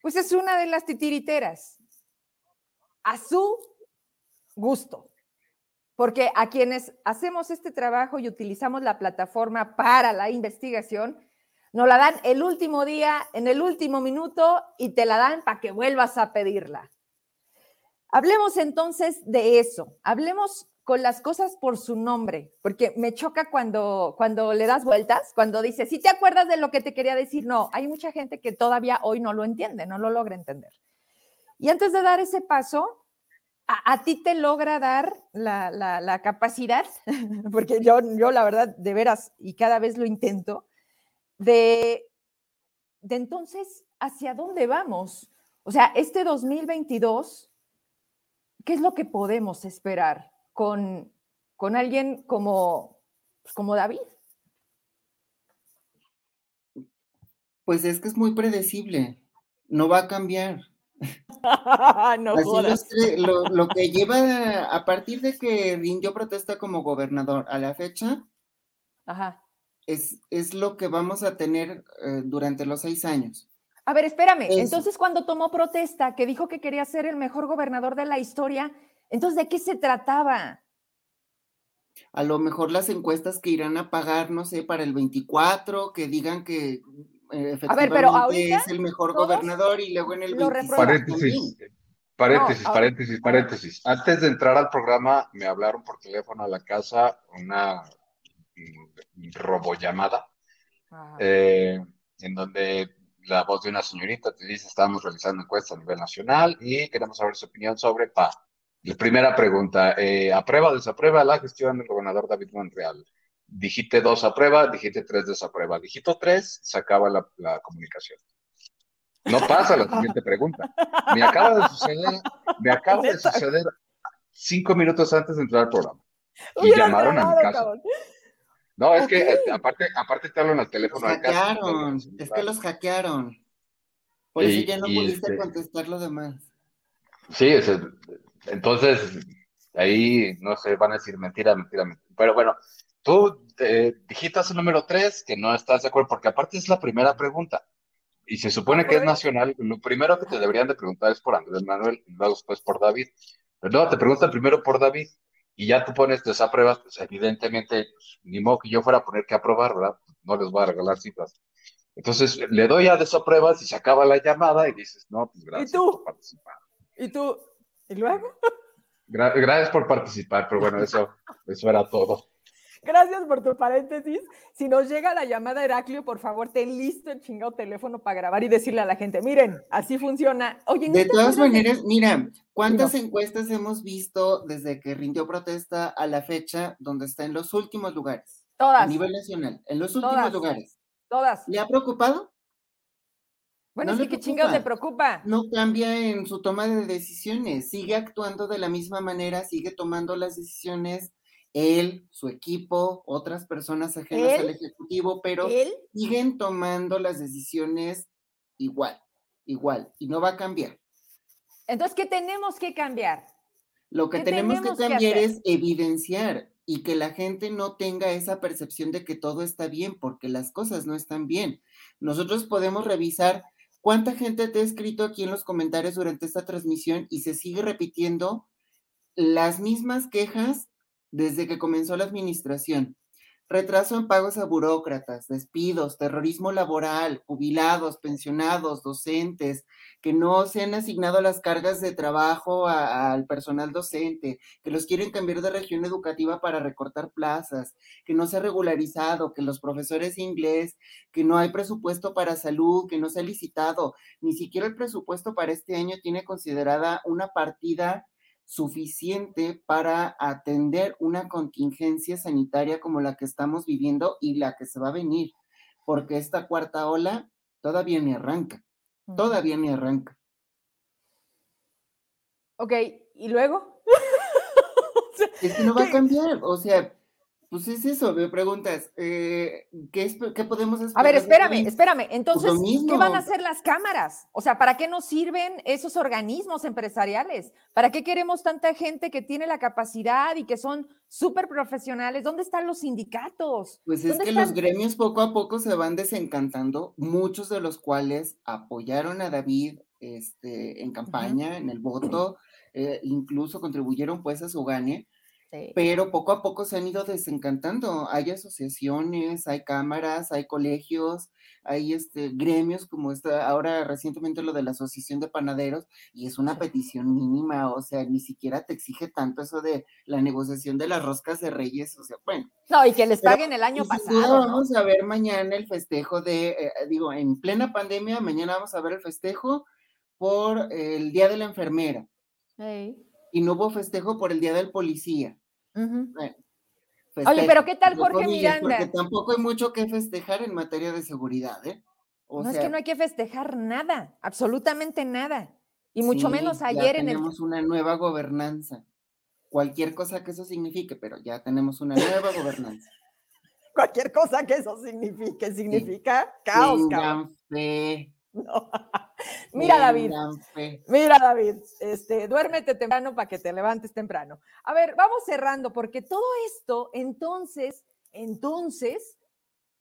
pues es una de las titiriteras. A su gusto. Porque a quienes hacemos este trabajo y utilizamos la plataforma para la investigación, nos la dan el último día, en el último minuto, y te la dan para que vuelvas a pedirla. Hablemos entonces de eso, hablemos con las cosas por su nombre, porque me choca cuando, cuando le das vueltas, cuando dices, si te acuerdas de lo que te quería decir, no, hay mucha gente que todavía hoy no lo entiende, no lo logra entender. Y antes de dar ese paso, a, ti te logra dar la, capacidad, porque yo, yo la verdad, de veras, y cada vez lo intento, de, de entonces, ¿hacia dónde vamos? O sea, este 2022, ¿qué es lo que podemos esperar? con, con alguien como, pues, como David? Pues es que es muy predecible, no va a cambiar. no lo, lo, que lleva a partir de que rindió protesta como gobernador a la fecha, Es, es lo que vamos a tener eh, durante los seis años. A ver, espérame. Entonces, cuando tomó protesta, que dijo que quería ser el mejor gobernador de la historia, entonces, ¿de qué se trataba? A lo mejor las encuestas que irán a pagar, no sé, para el 24, que digan que efectivamente es el mejor gobernador y luego en el 25. Paréntesis, paréntesis, paréntesis, paréntesis. Antes de entrar al programa, me hablaron por teléfono a la casa una robollamada, eh, en donde la voz de una señorita te dice, estamos realizando encuestas a nivel nacional y queremos saber su opinión sobre PA. La primera pregunta, eh, ¿aprueba o desaprueba la gestión del gobernador David Monreal? Dijiste dos aprueba, dijiste tres desaprueba. Dijiste tres, se acaba la, comunicación. No pasa la siguiente pregunta. Me acaba de suceder, me acaba de suceder cinco minutos antes de entrar al programa. Y llamaron a mi casa. No, es que eh, aparte, aparte te hablan al teléfono. Los hackearon, es que los hackearon. Por eso ya no pudiste este contestar lo demás. Sí, es, entonces, ahí no se van a decir mentira, mentira, mentira. Pero bueno, tú eh, dijiste el número tres que no estás de acuerdo, porque aparte es la primera pregunta. Y se supone que es nacional. Lo primero que te deberían de preguntar es por Andrés Manuel y luego después por David. Pero no, te preguntan primero por David y ya tú pones desapruebas, pues evidentemente, pues, ni modo que yo fuera a poner que aprobar, ¿verdad? No les voy a regalar cifras. Entonces le doy a desapruebas y se acaba la llamada y dices, no, pues gracias ¿Y tú? por participar. ¿Y tú? ¿Y luego? gracias por participar, pero bueno, eso, eso era todo. Gracias por tu paréntesis. Si nos llega la llamada Heraclio, por favor, ten listo el chingado teléfono para grabar y decirle a la gente, miren, así funciona. Oye, de todas maneras, mira, ¿cuántas encuestas hemos visto desde que rindió protesta a la fecha donde está en los últimos lugares? Todas. A nivel nacional, en los últimos lugares. Todas. ¿Le ha preocupado? Bueno, es que qué chingados le preocupa. No cambia en su toma de decisiones, sigue actuando de la misma manera, sigue tomando las decisiones él, su equipo, otras personas ajenas al ejecutivo, pero siguen tomando las decisiones igual, igual, y no va a cambiar. Entonces, ¿qué tenemos que cambiar? Lo que tenemos, que cambiar es evidenciar y que la gente no tenga esa percepción de que todo está bien, porque las cosas no están bien. Nosotros podemos revisar ¿Cuánta gente te ha escrito aquí en los comentarios durante esta transmisión y se sigue repitiendo las mismas quejas desde que comenzó la administración? retraso en pagos a burócratas, despidos, terrorismo laboral, jubilados, pensionados, docentes, que no se han asignado las cargas de trabajo al personal docente, que los quieren cambiar de región educativa para recortar plazas, que no se ha regularizado, que los profesores inglés, que no hay presupuesto para salud, que no se ha licitado, ni siquiera el presupuesto para este año tiene considerada una partida suficiente para atender una contingencia sanitaria como la que estamos viviendo y la que se va a venir, porque esta cuarta ola todavía ni arranca, todavía ni arranca. Ok, ¿y luego? es que no va a cambiar, o sea, pues es eso, me preguntas, eh, ¿qué, podemos esperar? A ver, espérame, espérame. Pues Entonces, ¿qué van a hacer las cámaras? O sea, ¿para qué nos sirven esos organismos empresariales? ¿Para qué queremos tanta gente que tiene la capacidad y que son súper profesionales? ¿Dónde están los sindicatos? Pues es que los gremios poco a poco se van desencantando, muchos de los cuales apoyaron a David este, en campaña, en el voto, eh, incluso contribuyeron pues a su gane pero poco a poco se han ido desencantando. Hay asociaciones, hay cámaras, hay colegios, hay este, gremios como está ahora recientemente lo de la Asociación de Panaderos, y es una petición mínima, o sea, ni siquiera te exige tanto eso de la negociación de las roscas de reyes, o sea, bueno. No, y que les paguen el año pasado. Vamos a ver mañana el festejo de, eh, digo, en plena pandemia, mañana vamos a ver el festejo por el Día de la Enfermera. Y no hubo festejo por el Día del Policía. Oye, pero ¿qué tal Jorge Miranda? Porque tampoco hay mucho que festejar en materia de seguridad, ¿eh? no es que no hay que festejar nada, absolutamente nada. Y mucho menos ayer en el. Tenemos una nueva gobernanza. Cualquier cosa que eso signifique, pero ya tenemos una nueva gobernanza. Cualquier cosa que eso signifique, significa caos, Mira, David. Mira, David. Este, duérmete temprano para que te levantes temprano. A ver, vamos cerrando, porque todo esto, entonces, entonces,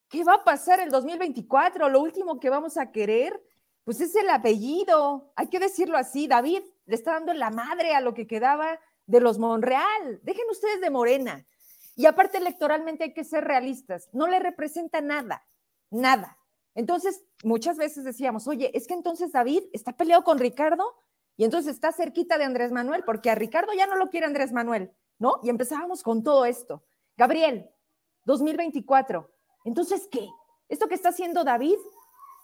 ¿qué va a pasar el 2024? Lo último que vamos a querer, pues es el apellido. Hay que decirlo así. David le está dando la madre a lo que quedaba de los Monreal. Dejen ustedes de Morena. Y aparte, electoralmente hay que ser realistas. No le representa nada, nada. Entonces, muchas veces decíamos, oye, es que entonces David está peleado con Ricardo y entonces está cerquita de Andrés Manuel, porque a Ricardo ya no lo quiere Andrés Manuel, ¿no? Y empezábamos con todo esto. Gabriel, 2024. Entonces, ¿qué? ¿Esto que está haciendo David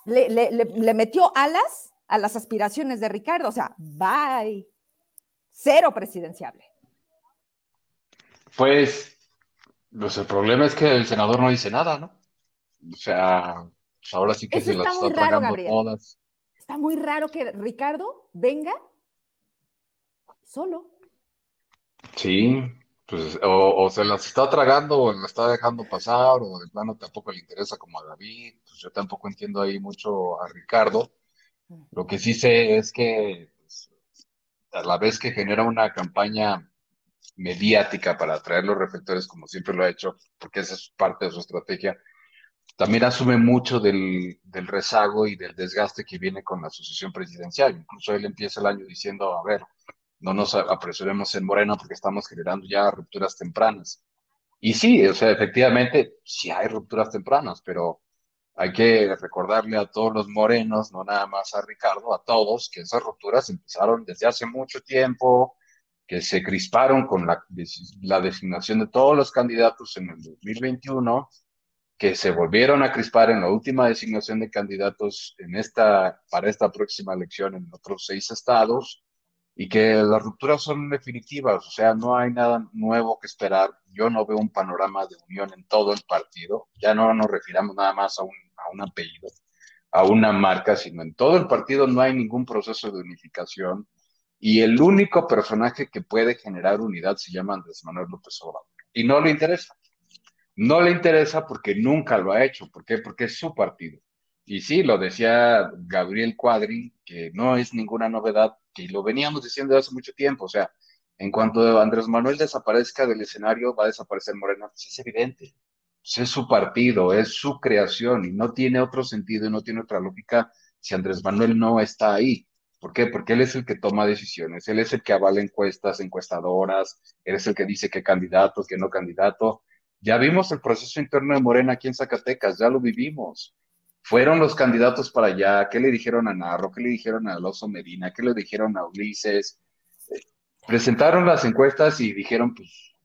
le, metió alas a las aspiraciones de Ricardo? O sea, bye. Cero presidenciable. Pues, pues el problema es que el senador no dice nada, ¿no? O sea, ahora sí que se las está, tragando todas. Está muy raro que Ricardo venga solo. Sí, pues o, se las está tragando o la está dejando pasar o de plano tampoco le interesa como a David. Pues yo tampoco entiendo ahí mucho a Ricardo. Lo que sí sé es que pues, a la vez que genera una campaña mediática para atraer los reflectores, como siempre lo ha hecho, porque esa es parte de su estrategia, también asume mucho del, del, rezago y del desgaste que viene con la sucesión presidencial. Incluso él empieza el año diciendo, a ver, no nos apresuremos en Morena porque estamos generando ya rupturas tempranas. Y sí, o sea, efectivamente, sí hay rupturas tempranas, pero hay que recordarle a todos los morenos, no nada más a Ricardo, a todos, que esas rupturas empezaron desde hace mucho tiempo, que se crisparon con la, la designación de todos los candidatos en el 2021 que se volvieron a crispar en la última designación de candidatos en esta, para esta próxima elección en otros seis estados y que las rupturas son definitivas, o sea, no hay nada nuevo que esperar. Yo no veo un panorama de unión en todo el partido, ya no nos refiramos nada más a un, a un apellido, a una marca, sino en todo el partido no hay ningún proceso de unificación y el único personaje que puede generar unidad se llama Andrés Manuel López Obrador y no le interesa. No le interesa porque nunca lo ha hecho. ¿Por qué? Porque es su partido. Y sí, lo decía Gabriel Cuadri, que no es ninguna novedad, que lo veníamos diciendo hace mucho tiempo. O sea, en cuanto Andrés Manuel desaparezca del escenario, va a desaparecer Morena. Pues es evidente. Pues es su partido, es su creación y no tiene otro sentido y no tiene otra lógica si Andrés Manuel no está ahí. ¿Por qué? Porque él es el que toma decisiones, él es el que avala encuestas, encuestadoras, él es el que dice qué candidato, qué no candidato, ya vimos el proceso interno de Morena aquí en Zacatecas, ya lo vivimos. Fueron los candidatos para allá, ¿qué le dijeron a Narro? ¿Qué le dijeron a Alonso Medina? ¿Qué le dijeron a Ulises? presentaron las encuestas y dijeron, pues,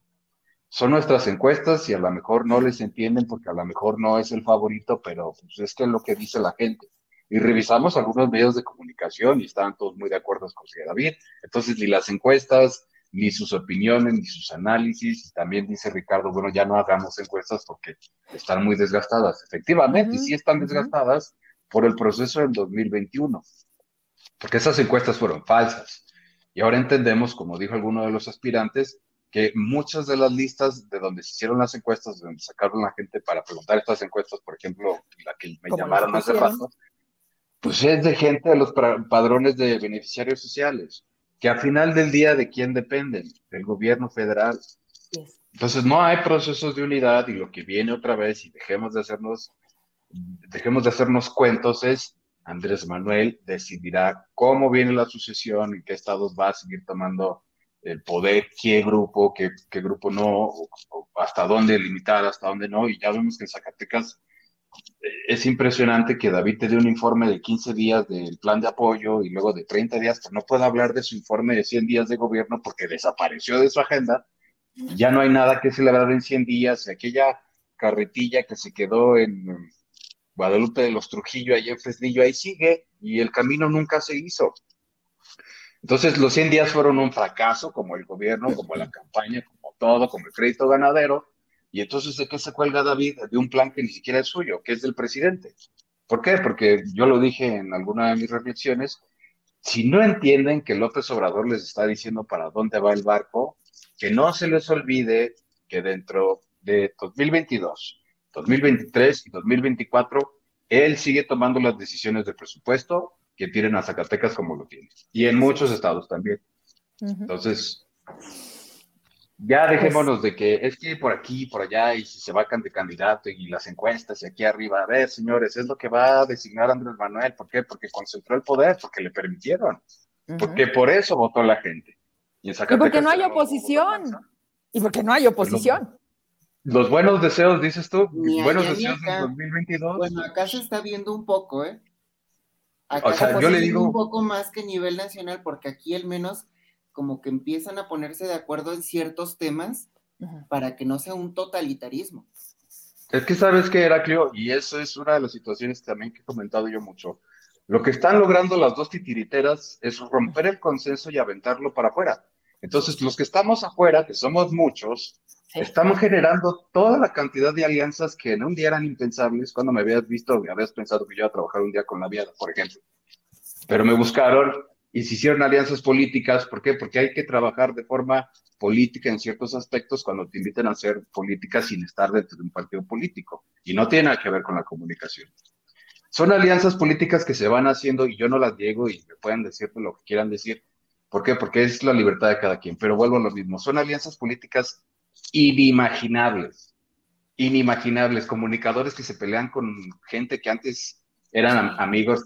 son nuestras encuestas y a lo mejor no les entienden porque a lo mejor no es el favorito, pero pues es que es lo que dice la gente. Y revisamos algunos medios de comunicación y estaban todos muy de acuerdo con David. Entonces, ni las encuestas, ni sus opiniones, ni sus análisis. También dice Ricardo, bueno, ya no hagamos encuestas porque están muy desgastadas. Efectivamente, sí están desgastadas por el proceso del 2021, porque esas encuestas fueron falsas. Y ahora entendemos, como dijo alguno de los aspirantes, que muchas de las listas de donde se hicieron las encuestas, de donde sacaron la gente para preguntar estas encuestas, por ejemplo, la que me llamaron hace rato, pues es de gente de los padrones de beneficiarios sociales que al final del día de quién dependen, del gobierno federal. Entonces no hay procesos de unidad y lo que viene otra vez y dejemos de hacernos, dejemos de hacernos cuentos es Andrés Manuel decidirá cómo viene la sucesión y qué estados va a seguir tomando el poder, qué grupo, qué, qué grupo no, hasta dónde limitar, hasta dónde no, y ya vemos que en Zacatecas es impresionante que David te dé un informe de 15 días del plan de apoyo y luego de 30 días, pero no pueda hablar de su informe de 100 días de gobierno porque desapareció de su agenda, ya no hay nada que celebrar en 100 días, aquella carretilla que se quedó en Guadalupe de los Trujillo, ahí en Fresnillo, ahí sigue, y el camino nunca se hizo. Entonces, los 100 días fueron un fracaso, como el gobierno, como la campaña, como todo, como el crédito ganadero. Y entonces, ¿de qué se cuelga David? De un plan que ni siquiera es suyo, que es del presidente. ¿Por qué? Porque yo lo dije en alguna de mis reflexiones, si no entienden que López Obrador les está diciendo para dónde va el barco, que no se les olvide que dentro de 2022, 2023 y 2024, él sigue tomando las decisiones de presupuesto, que tienen a Zacatecas como lo tiene. Y en muchos estados también. Entonces, ya pues dejémonos de que es que por aquí, por allá, y si se vacan de candidato y las encuestas y aquí arriba, a ver, señores, es lo que va a designar Andrés Manuel. ¿Por qué? Porque concentró el poder, porque le permitieron. Porque por eso votó la gente. Y, en porque no hay oposición. Y porque no hay oposición. Los, buenos deseos, dices tú, buenos deseos en 2022. Bueno, acá se está viendo un poco, ¿eh? o sea, yo le digo un poco más que a nivel nacional, porque aquí al menos como que empiezan a ponerse de acuerdo en ciertos temas para que no sea un totalitarismo. Es que sabes que, Heraclio, y eso es una de las situaciones también que he comentado yo mucho, lo que están logrando las dos titiriteras es romper el consenso y aventarlo para afuera. Entonces, los que estamos afuera, que somos muchos, estamos generando toda la cantidad de alianzas que en un día eran impensables. Cuando me habías visto, me habías pensado que yo iba a trabajar un día con la Viada, por ejemplo. Pero me buscaron y se hicieron alianzas políticas. ¿Por qué? Porque hay que trabajar de forma política en ciertos aspectos cuando te inviten a hacer política sin estar dentro de un partido político. Y no tiene nada que ver con la comunicación. Son alianzas políticas que se van haciendo y yo no las llego y me pueden decir lo que quieran decir. ¿Por qué? Porque es la libertad de cada quien. Pero vuelvo a lo mismo. Son alianzas políticas inimaginables, inimaginables, comunicadores que se pelean con gente que antes eran amigos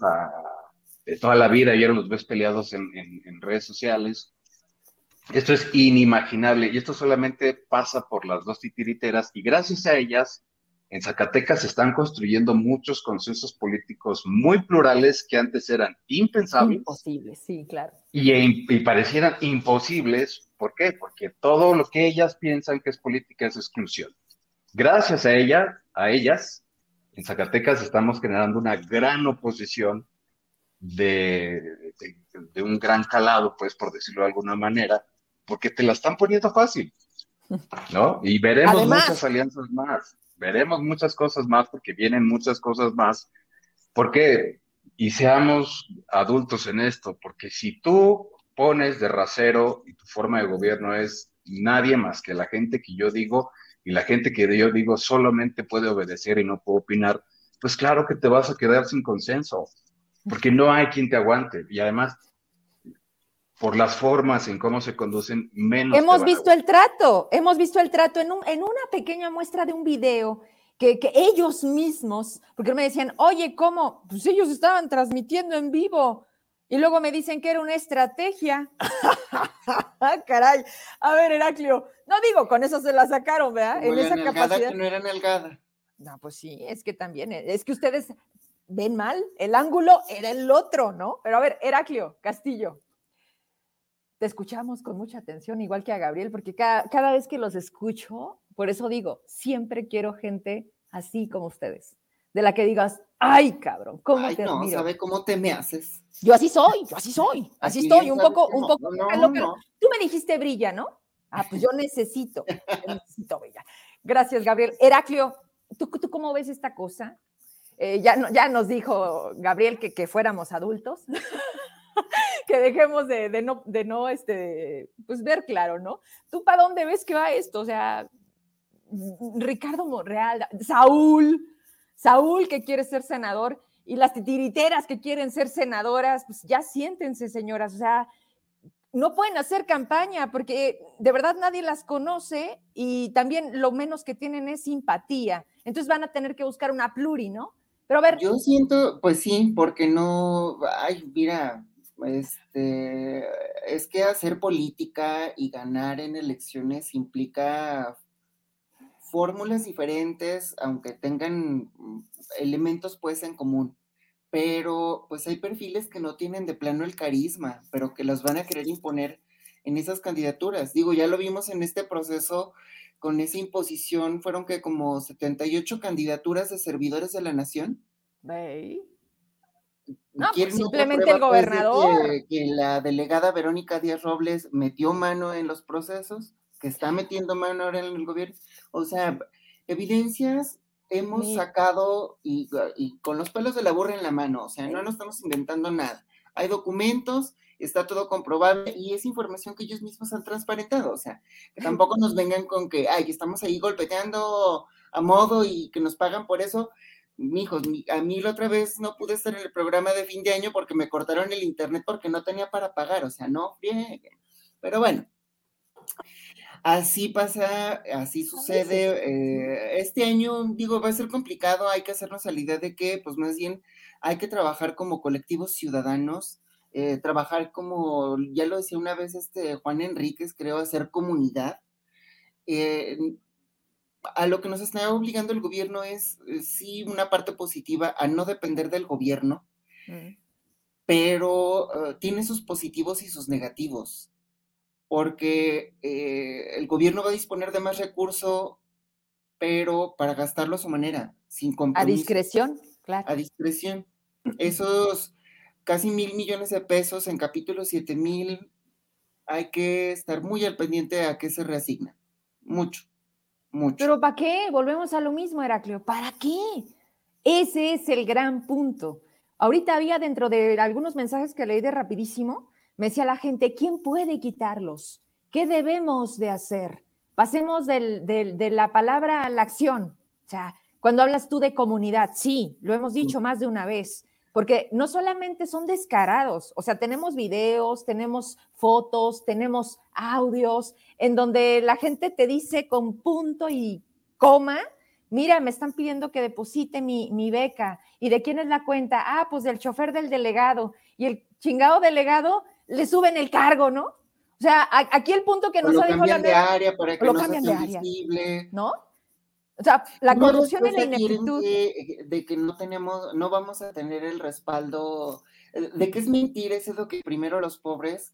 de toda la vida y ahora los ves peleados en, redes sociales. Esto es inimaginable y esto solamente pasa por las dos titiriteras y gracias a ellas en Zacatecas se están construyendo muchos consensos políticos muy plurales que antes eran impensables. Imposibles, sí, claro. Y, y, parecieran imposibles. ¿Por qué? Porque todo lo que ellas piensan que es política es exclusión. Gracias a ella, a ellas, en Zacatecas estamos generando una gran oposición de, de, un gran calado, pues, por decirlo de alguna manera, porque te la están poniendo fácil, ¿no? Y veremos muchas alianzas más veremos muchas cosas más porque vienen muchas cosas más. ¿Por qué? Y seamos adultos en esto, porque si tú pones de rasero y tu forma de gobierno es nadie más que la gente que yo digo y la gente que yo digo solamente puede obedecer y no puede opinar, pues claro que te vas a quedar sin consenso, porque no hay quien te aguante. Y además, por las formas en cómo se conducen, menos. Hemos visto el trato, hemos visto el trato en, en una pequeña muestra de un video que, que, ellos mismos, porque me decían, oye, ¿cómo? Pues ellos estaban transmitiendo en vivo. Y luego me dicen que era una estrategia. Caray. A ver, Heraclio, no digo, con eso se la sacaron, ¿verdad? en esa capacidad. Que no era nalgada. No, pues sí, es que también, es que ustedes ven mal, el ángulo era el otro, ¿no? Pero a ver, Heraclio, Castillo, te escuchamos con mucha atención, igual que a Gabriel, porque cada, vez que los escucho, por eso digo, siempre quiero gente así como ustedes, de la que digas, ay, cabrón, ¿cómo te no, admiro? ¿sabe cómo te me haces? Yo así soy, yo así soy, así, estoy, un poco, un poco. Tú me dijiste brilla, ¿no? Ah, pues yo necesito, necesito brilla. Gracias, Gabriel. Heraclio, ¿tú, tú cómo ves esta cosa? Eh, ya, ya nos dijo Gabriel que, que fuéramos adultos. que dejemos de, no, de no este, pues ver claro, ¿no? ¿Tú para dónde ves que va esto? O sea, Ricardo Monreal, Saúl, Saúl que quiere ser senador y las titiriteras que quieren ser senadoras, pues ya siéntense, señoras, o sea, no pueden hacer campaña porque de verdad nadie las conoce y también lo menos que tienen es simpatía. Entonces van a tener que buscar una pluri, ¿no? Pero ver. Yo siento, pues sí, porque no, ay, mira, este, es que hacer política y ganar en elecciones implica fórmulas diferentes, aunque tengan elementos pues en común. Pero pues hay perfiles que no tienen de plano el carisma, pero que los van a querer imponer en esas candidaturas. Digo, ya lo vimos en este proceso con esa imposición, fueron que como 78 candidaturas de servidores de la nación. No, pues simplemente el pues, gobernador. que, la delegada Verónica Díaz Robles metió mano en los procesos, que está metiendo mano ahora en el gobierno. O sea, evidencias hemos sacado y, con los pelos de la burra en la mano, o sea, no nos estamos inventando nada. Hay documentos, está todo comprobable y es información que ellos mismos han transparentado, o sea, que tampoco nos vengan con que, ay, estamos ahí golpeteando a modo y que nos pagan por eso mijos, a mí la otra vez no pude estar en el programa de fin de año porque me cortaron el internet porque no tenía para pagar, o sea, no bien. Pero bueno, así pasa, así sucede. Eh, este año, digo, va a ser complicado, hay que hacernos a la idea de que, pues más bien, hay que trabajar como colectivos ciudadanos, eh, trabajar como, ya lo decía una vez este Juan Enríquez, creo, hacer comunidad. Eh, a lo que nos está obligando el gobierno es, eh, sí, una parte positiva a no depender del gobierno, mm. pero eh, tiene sus positivos y sus negativos, porque eh, el gobierno va a disponer de más recurso, pero para gastarlo a su manera, sin compromiso. A discreción, claro. A discreción. Esos casi mil millones de pesos en capítulo siete mil, hay que estar muy al pendiente a qué se reasigna. Mucho. Pero ¿para qué? Volvemos a lo mismo, Heraclio. ¿Para qué? Ese es el gran punto. Ahorita había dentro de algunos mensajes que leí de rapidísimo, me decía la gente, ¿quién puede quitarlos? ¿Qué debemos de hacer? Pasemos de la palabra a la acción. O sea, cuando hablas tú de comunidad, sí, lo hemos dicho más de una vez, porque no solamente son descarados, o sea, tenemos videos, tenemos fotos, tenemos audios en donde la gente te dice con punto y coma, mira, me están pidiendo que deposite mi, beca. ¿Y de quién es la cuenta? Ah, pues del chofer del delegado. Y el chingado delegado le suben el cargo, ¿no? O sea, aquí el punto que nos ha dicho la de área para que lo no de área, ¿no? O sea, la corrupción y la ineptitud. de que no tenemos, no vamos a tener el respaldo, eh, de que es mentir, eso es lo que primero los pobres,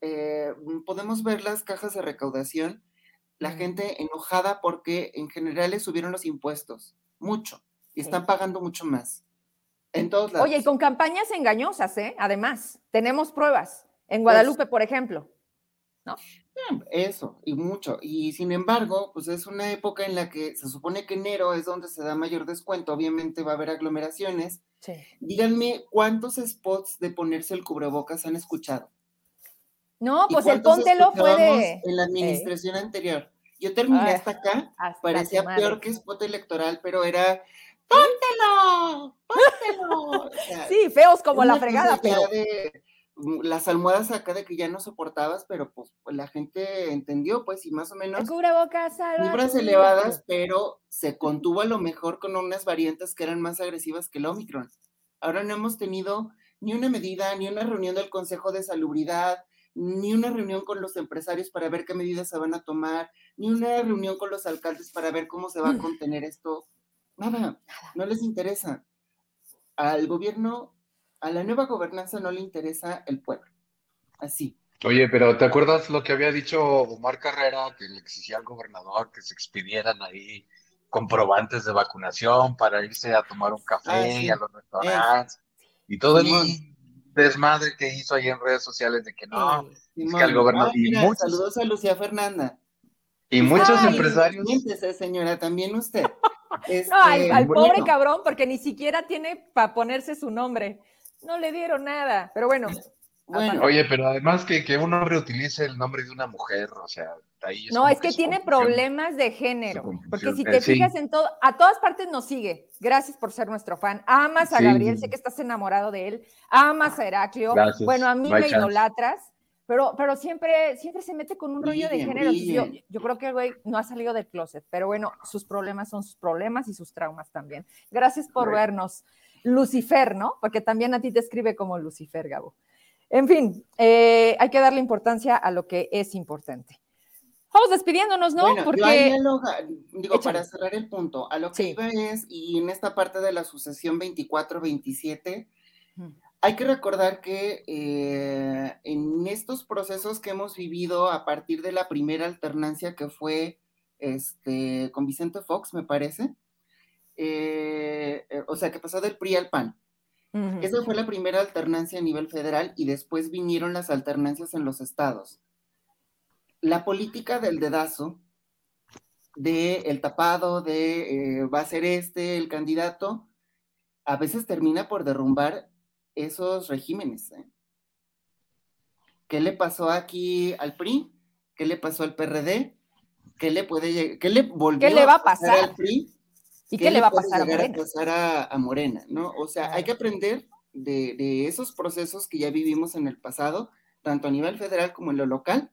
eh, podemos ver las cajas de recaudación, la gente enojada porque en general les subieron los impuestos, mucho, y están pagando mucho más. En todos lados. Oye, y con campañas engañosas, ¿eh? Además, tenemos pruebas. En pues Guadalupe, por ejemplo. ¿No? Eso, y mucho. Y sin embargo, pues es una época en la que se supone que enero es donde se da mayor descuento. Obviamente va a haber aglomeraciones. Díganme cuántos spots de ponerse el cubrebocas han escuchado. No, pues el póntelo puede. En la administración anterior. Yo terminé hasta acá, parecía peor que spot electoral, pero era ¡Póntelo! ¡Póntelo! sí, feos como la fregada, pero las almohadas acá de que ya no soportabas, pero pues, pues la gente entendió, pues, y más o menos. Cubrebocas, Libras elevadas, pero se contuvo a lo mejor con unas variantes que eran más agresivas que el Omicron. Ahora no hemos tenido ni una medida, ni una reunión del Consejo de Salubridad, ni una reunión con los empresarios para ver qué medidas se van a tomar, ni una reunión con los alcaldes para ver cómo se va a contener esto. Nada, no les interesa. Al gobierno a la nueva gobernanza no le interesa el pueblo. Así. Oye, pero ¿te acuerdas lo que había dicho Omar Carrera, que le exigía al gobernador que se expidieran ahí comprobantes de vacunación para irse a tomar un café ah, a los restaurantes? Y todo el desmadre que hizo ahí en redes sociales de que no, es que al gobernador... Saludos a Lucía Fernanda. Y muchos empresarios... señora, también usted. no, al, este, pobre cabrón, porque ni siquiera tiene para ponerse su nombre no le dieron nada, pero bueno. Oye, pero además que, que, uno reutilice el nombre de una mujer, o sea, ahí No, es que, tiene problemas de género, porque si te eh, fijas en todo, a todas partes nos sigue. Gracias por ser nuestro fan. Amas a Gabriel, sé que estás enamorado de él. Amas a Heraclio. Bueno, a mí me idolatras, pero, pero siempre, siempre se mete con un rollo de género. Yo, yo, creo que el güey no ha salido del closet, pero bueno, sus problemas son sus problemas y sus traumas también. Gracias por vernos. Lucifer, ¿no? Porque también a ti te escribe como Lucifer, Gabo. En fin, eh, hay que darle importancia a lo que es importante. Vamos despidiéndonos, ¿no? Bueno, Porque... digo, para cerrar el punto, a lo que iba es, y en esta parte de la sucesión 24-27, hay que recordar que eh, en estos procesos que hemos vivido a partir de la primera alternancia que fue este, con Vicente Fox, me parece, eh, eh, o sea, que pasó del PRI al PAN. Esa fue la primera alternancia a nivel federal y después vinieron las alternancias en los estados la política del dedazo, de el tapado, de eh, va a ser este el candidato, a veces termina por derrumbar esos regímenes. ¿eh? ¿Qué le pasó aquí al PRI? ¿Qué le pasó al PRD? ¿Qué le puede qué le volvió ¿Qué le va a pasar al PRI? ¿Y qué, le va a pasar a Morena? pasar a, Morena? ¿no? O sea, hay que aprender de, de, esos procesos que ya vivimos en el pasado, tanto a nivel federal como en lo local,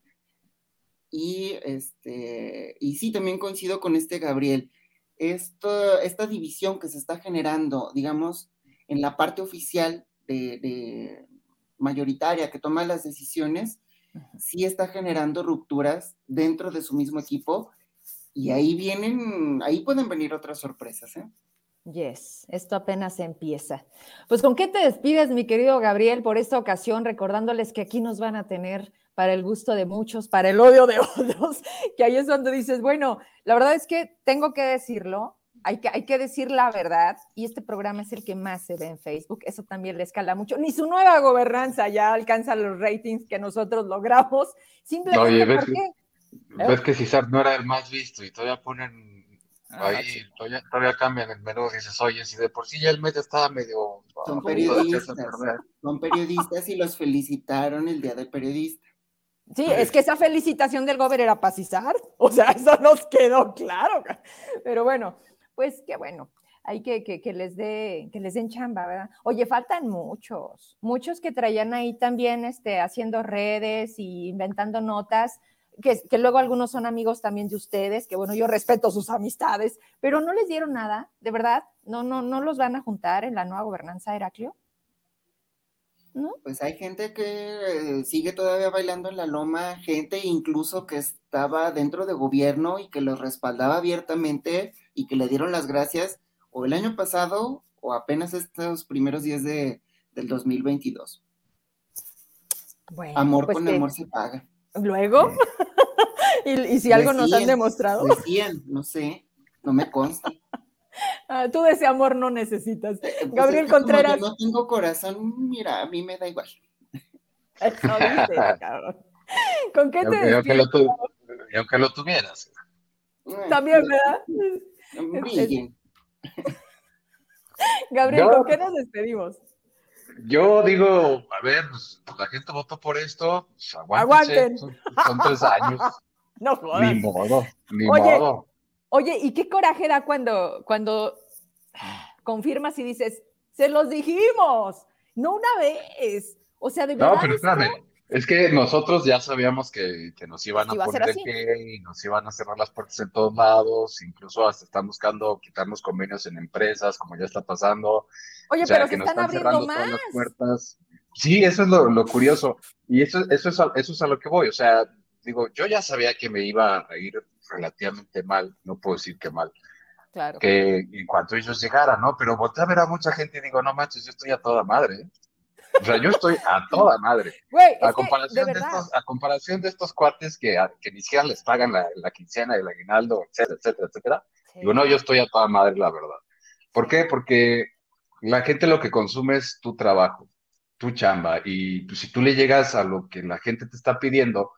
y, este, y sí, también coincido con este Gabriel. Esto, esta división que se está generando, digamos, en la parte oficial de, mayoritaria que toma las decisiones, sí está generando rupturas dentro de su mismo equipo y ahí vienen, ahí pueden venir otras sorpresas, ¿eh? Yes, esto apenas empieza. Pues con qué te despides, mi querido Gabriel, por esta ocasión, recordándoles que aquí nos van a tener para el gusto de muchos, para el odio de otros, que ahí es donde dices, bueno, la verdad es que tengo que decirlo, hay que, hay que decir la verdad, y este programa es el que más se ve en Facebook, eso también le escala mucho, ni su nueva gobernanza ya alcanza los ratings que nosotros logramos, simplemente porque... Que, ves que César no era el más visto y todavía ponen ah, ahí, todavía, todavía, cambian el menú, dices, oye, si de por sí ya el mes estaba medio... Son periodistas, son periodistas y los felicitaron el Día del Periodista. Sí, es que esa felicitación del gobierno era para o sea, eso nos quedó claro. Pero bueno, pues qué bueno, hay que, que, les dé, que les den chamba, ¿verdad? Oye, faltan muchos, muchos que traían ahí también este, haciendo redes y inventando notas, que, que, luego algunos son amigos también de ustedes, que bueno, yo respeto sus amistades, pero no les dieron nada, de verdad, no, no, no los van a juntar en la nueva gobernanza Heraclio. Pues hay gente que eh, sigue todavía bailando en la loma, gente incluso que estaba dentro de gobierno y que los respaldaba abiertamente y que le dieron las gracias o el año pasado o apenas estos primeros días de, del 2022. amor pues con amor se paga. Luego, ¿Y, si algo nos han demostrado. Decían, no sé, no me consta. Ah, tú de ese amor no necesitas. Eh, pues Gabriel Contreras. no tengo corazón, mira, a mí me da igual. ¿Con qué te y aunque, lo y aunque lo tuvieras. También, ¿verdad? Gabriel, ¿con qué nos despedimos? Yo digo, a ver, pues, la gente votó por esto, pues, aguanten. Son, tres años. No jodas. Ni modo, ni modo. Oye, ¿y qué coraje da cuando, cuando confirmas y dices, se los dijimos, no una vez? O sea, de verdad. No, pero espérame, es que nosotros ya sabíamos que, nos iban a poner pie y nos iban a cerrar las puertas en todos lados, incluso hasta están buscando quitarnos convenios en empresas, como ya está pasando. Oye, pero que se están, abriendo más. las puertas. Sí, eso es lo, curioso. Y eso, eso, es a, eso es a lo que voy. O sea, digo, yo ya sabía que me iba a ir relativamente mal, no puedo decir que mal. Claro. Que en cuanto ellos llegaran, ¿no? Pero volteé a ver a mucha gente y digo, no manches, yo estoy a toda madre. O sea, yo estoy a toda madre. a, comparación de, estos, a comparación de estos cuates que, que ni siquiera les pagan la, la quincena, el aguinaldo, etcétera, etcétera, etcétera. Digo, no, yo estoy a toda madre, la verdad. ¿Por qué? Porque la gente lo que consume es tu trabajo, tu chamba. Y pues, si tú le llegas a lo que la gente te está pidiendo,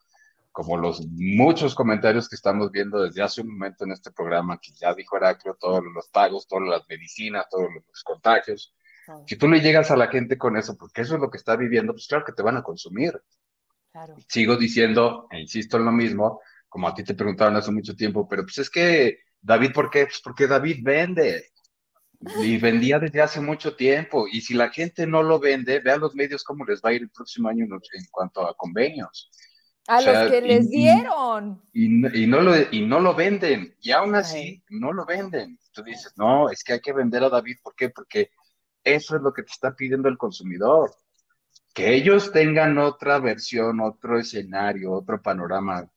como los muchos comentarios que estamos viendo desde hace un momento en este programa, que ya dijo Heraclio, todos los pagos, todas las medicinas, todos los contagios. Si tú le llegas a la gente con eso, porque eso es lo que está viviendo, pues claro que te van a consumir. Sigo diciendo, e insisto en lo mismo, como a ti te preguntaron hace mucho tiempo, pero pues es que David, ¿por qué? Pues porque David vende. Y vendía desde hace mucho tiempo. Y si la gente no lo vende, vean los medios cómo les va a ir el próximo año en cuanto a convenios. A los que les dieron. Y, no lo, y no lo venden. Y aún así, no lo venden. Tú dices, no, es que hay que vender a David. ¿Por qué? Porque eso es lo que te está pidiendo el consumidor. que ellos tengan otra versión, otro escenario, otro panorama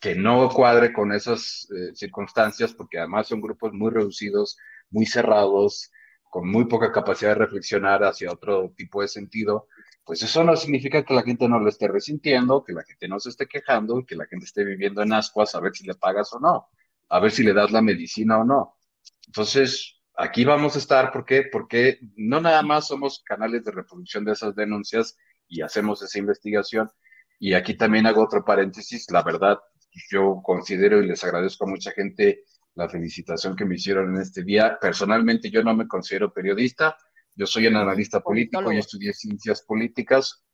que no cuadre con esas eh, circunstancias, porque además son grupos muy reducidos, muy cerrados, con muy poca capacidad de reflexionar hacia otro tipo de sentido, pues eso no significa que la gente no lo esté resintiendo, que la gente no se esté quejando, que la gente esté viviendo en ascuas a ver si le pagas o no, a ver si le das la medicina o no. Entonces, aquí vamos a estar, ¿por qué? Porque no nada más somos canales de reproducción de esas denuncias y hacemos esa investigación. Y aquí también hago otro paréntesis, la verdad, yo considero y les agradezco a mucha gente la felicitación que me hicieron en este día. Personalmente yo no me considero periodista, yo soy un analista político y estudié ciencias políticas.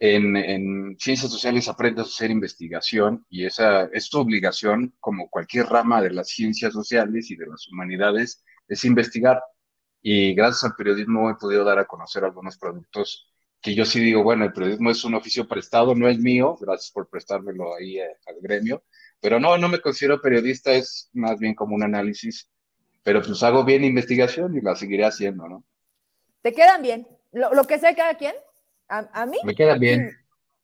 En, en, ciencias sociales aprendes a hacer investigación y esa es tu obligación, como cualquier rama de las ciencias sociales y de las humanidades, es investigar. Y gracias al periodismo he podido dar a conocer algunos productos que yo sí digo, bueno, el periodismo es un oficio prestado, no es mío, gracias por prestármelo ahí eh, al gremio, pero no, no me considero periodista, es más bien como un análisis, pero pues hago bien investigación y la seguiré haciendo, ¿no? ¿Te quedan bien? Lo, que sé cada quien, a, mí. Me quedan bien.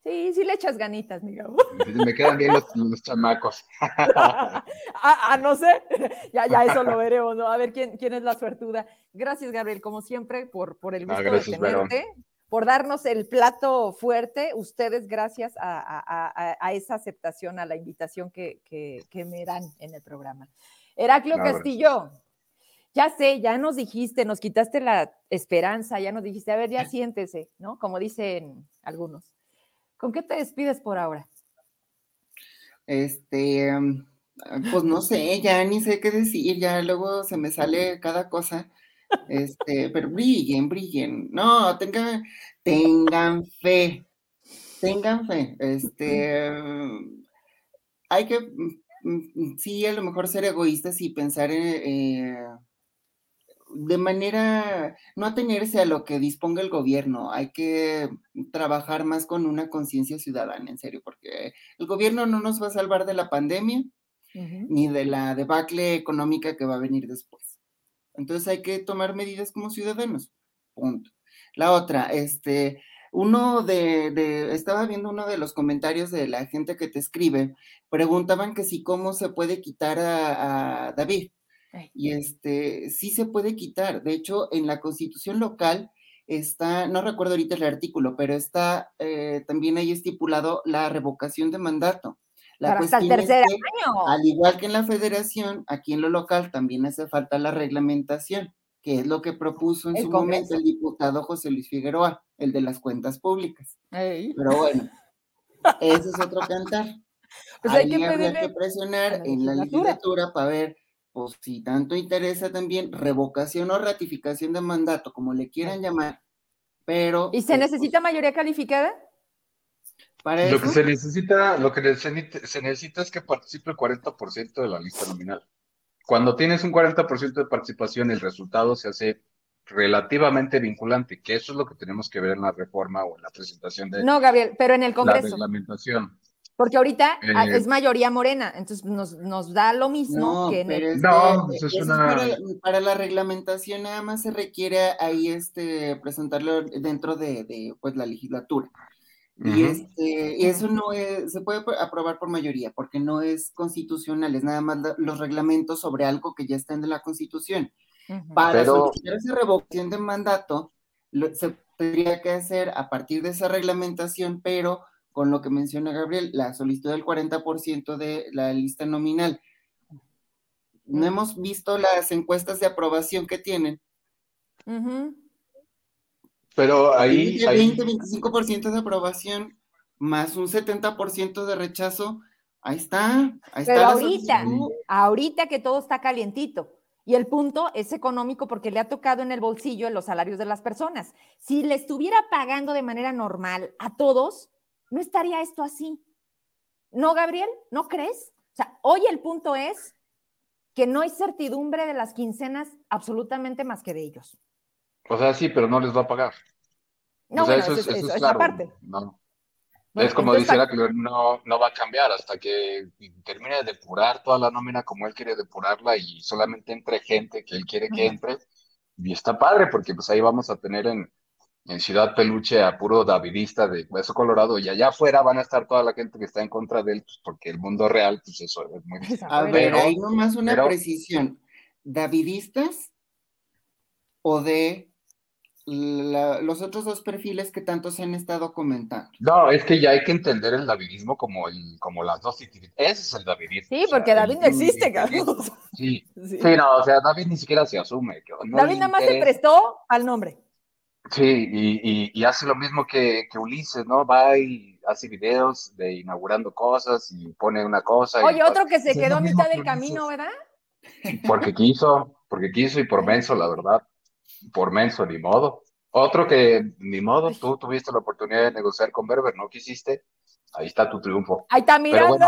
Sí, sí le echas ganitas, Miguel. Me quedan bien los, chamacos. ah, no sé, ya, ya eso lo veremos, ¿no? A ver quién, quién es la suertuda. Gracias, Gabriel, como siempre, por, por el gusto de tenerte por darnos el plato fuerte. Ustedes, gracias a, esa aceptación, a la invitación que, me dan en el programa. Heraclio Castillo, ya sé, ya nos dijiste, nos quitaste la esperanza, ya nos dijiste, a ver, ya siéntese, ¿no? Como dicen algunos. ¿Con qué te despides por ahora? Este, pues no sé, ya ni sé qué decir, ya luego se me sale cada cosa. Este, pero brillen, brillen. No, tengan, tengan fe. Tengan fe. Este, hay que, mm, mm, sí, a lo mejor ser egoístas y pensar eh, de manera, no atenerse a lo que disponga el gobierno, hay que trabajar más con una conciencia ciudadana, en serio, porque el gobierno no nos va a salvar de la pandemia ni de la debacle económica que va a venir después. Entonces hay que tomar medidas como ciudadanos. Punto. La otra, este, uno de, estaba viendo uno de los comentarios de la gente que te escribe, preguntaban que si cómo se puede quitar a, David. Y este, sí se puede quitar. De hecho, en la constitución local está, no recuerdo ahorita el artículo, pero está eh, también ahí estipulado la revocación de mandato. La hasta el tercer año. Al igual que en la federación, aquí en lo local también hace falta la reglamentación, que es lo que propuso en su momento el diputado José Luis Figueroa, el de las cuentas públicas. Pero bueno, ese es otro cantar. Pues hay que, presionar en la legislatura para ver pues, si tanto interesa también revocación o ratificación de mandato, como le quieran llamar, pero... ¿Y se pues, necesita mayoría calificada? lo que se necesita, lo que se, necesita es que participe el 40% de la lista nominal. Cuando tienes un 40% de participación, el resultado se hace relativamente vinculante, que eso es lo que tenemos que ver en la reforma o en la presentación de No, Gabriel, pero en el Congreso. La reglamentación. Porque ahorita ah, eh, es mayoría morena, entonces nos, da lo mismo que en el... No, eso es una... para, la reglamentación nada más se requiere ahí este presentarlo dentro de, de pues la legislatura. Y, este, eso no se puede aprobar por mayoría porque no es constitucional, es nada más los reglamentos sobre algo que ya está en la constitución. Para solicitar esa revocación de mandato, se tendría que hacer a partir de esa reglamentación, pero con lo que menciona Gabriel, la solicitud del 40% de la lista nominal. No hemos visto las encuestas de aprobación que tienen. Pero ahí... 20-25% de aprobación más un 70% de rechazo, ahí está. Ahí Pero ahorita, ahorita que todo está calientito. Y el punto es económico porque le ha tocado en el bolsillo en los salarios de las personas. Si le estuviera pagando de manera normal a todos, no estaría esto así. ¿No, Gabriel? ¿No crees? O sea, hoy el punto es que no hay certidumbre de las quincenas absolutamente más que de ellos. O sea, sí, pero no les va a pagar. No, eso, es, claro. parte. No. es como dice que no, no va a cambiar hasta que termine de depurar toda la nómina como él quiere depurarla y solamente entre gente que él quiere que entre. Y está padre porque pues ahí vamos a tener en, en Ciudad Peluche a puro davidista de Hueso Colorado y allá afuera van a estar toda la gente que está en contra de él, pues porque el mundo real, pues eso es muy difícil. A ver, hay nomás una precisión. ¿Davidistas o de los otros dos perfiles que tanto se han estado comentando. No, es que ya hay que entender el davidismo como, el, como las dos Ese es el davidismo. Sí, porque David no existe, Carlos. Sí, sí, no, o sea, David ni siquiera se asume. David nada más se prestó al nombre. Sí, y, y, hace lo mismo que, que, Ulises, ¿no? Va y hace videos de inaugurando cosas y pone una cosa. Oye, otro que se quedó a mitad del camino, ¿verdad? Porque quiso, porque quiso y por menso, la verdad por menso, ni modo. Otro que, ni modo, tú tuviste la oportunidad de negociar con Berber, no quisiste, ahí está tu triunfo. Ahí está mirando.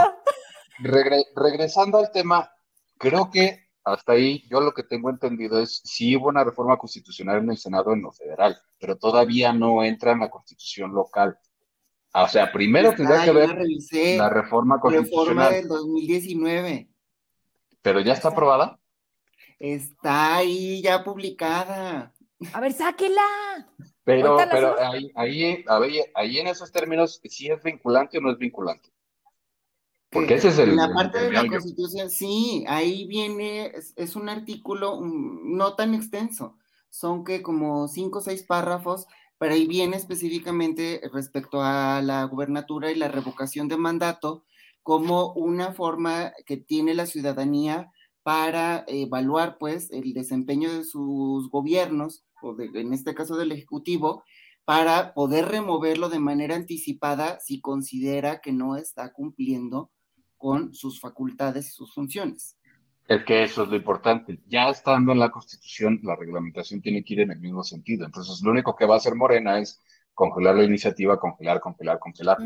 regresando al tema, creo que hasta ahí yo lo que tengo entendido es si hubo una reforma constitucional en el Senado en lo federal, pero todavía no entra en la constitución local. Ah, o sea, primero tendría que ver la reforma constitucional. Reforma del 2019. ¿Pero ya está aprobada? Está ahí ya publicada. A ver, sáquela. Pero, pero ahí, ahí, ahí en esos términos, ¿sí es vinculante o no es vinculante? Porque ese es el. la parte de la Constitución, sí, ahí viene, es, un artículo no tan extenso, son que como cinco o seis párrafos, pero ahí viene específicamente respecto a la gubernatura y la revocación de mandato como una forma que tiene la ciudadanía para evaluar pues el desempeño de sus gobiernos, o en este caso del Ejecutivo, para poder removerlo de manera anticipada si considera que no está cumpliendo con sus facultades y sus funciones. Es que eso es lo importante. Ya estando en la Constitución, la reglamentación tiene que ir en el mismo sentido. Entonces, lo único que va a hacer Morena es congelar la iniciativa, congelar, congelar, congelar.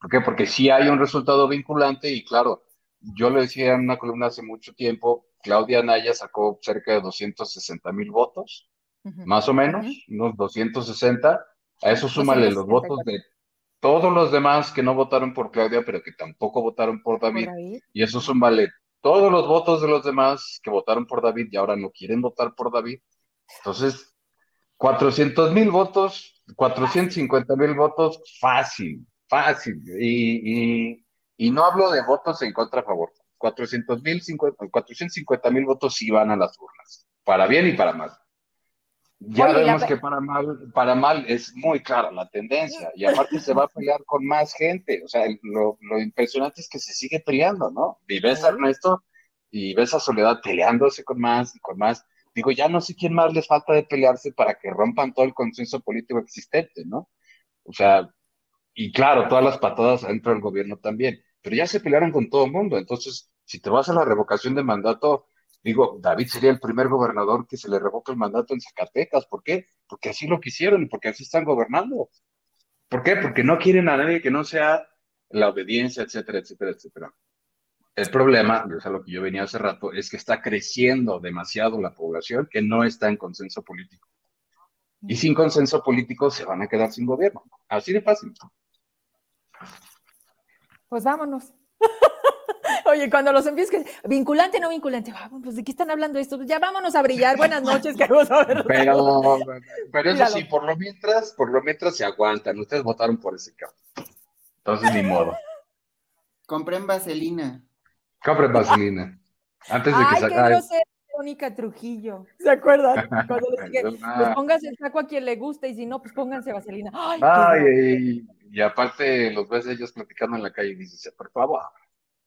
¿Por qué? Porque si hay un resultado vinculante y claro, yo le decía en una columna hace mucho tiempo, Claudia Anaya sacó cerca de 260 mil votos, más o menos, unos 260. A eso súmale los votos de todos los demás que no votaron por Claudia, pero que tampoco votaron por David. Y eso súmale todos los votos de los demás que votaron por David y ahora no quieren votar por David. Entonces, 400 mil votos, 450 mil votos, fácil, fácil. y, y no hablo de votos en contra a favor. 400 mil, 450 mil votos sí van a las urnas, para bien y para mal. Ya vemos que para mal, para mal es muy clara la tendencia y aparte se va a pelear con más gente. O sea, lo, impresionante es que se sigue peleando, ¿no? Y ves a Ernesto y ves a Soledad peleándose con más y con más. Digo, ya no sé quién más les falta de pelearse para que rompan todo el consenso político existente, ¿no? O sea, y claro, todas las patadas dentro del gobierno también pero ya se pelearon con todo el mundo. Entonces, si te vas a la revocación de mandato, digo, David sería el primer gobernador que se le revoca el mandato en Zacatecas. ¿Por qué? Porque así lo quisieron, porque así están gobernando. ¿Por qué? Porque no quieren a nadie que no sea la obediencia, etcétera, etcétera, etcétera. El problema, es a lo que yo venía hace rato, es que está creciendo demasiado la población que no está en consenso político. Y sin consenso político se van a quedar sin gobierno. Así de fácil pues vámonos. Oye, cuando los empieces, vinculante o no vinculante, vamos, pues de qué están hablando esto, ya vámonos a brillar, buenas noches, que vamos a ver. Pero, pero eso sí, por lo mientras, por lo mientras se aguantan, ustedes votaron por ese caso. Entonces, ni modo. Compren vaselina. Compren vaselina. Antes de que se acabe. Mónica Trujillo, ¿se acuerdan? Cuando les dije, pues pónganse el saco a quien le guste y si no, pues pónganse vaselina. Ay, Ay y aparte los ves ellos platicando en la calle y dices, por favor.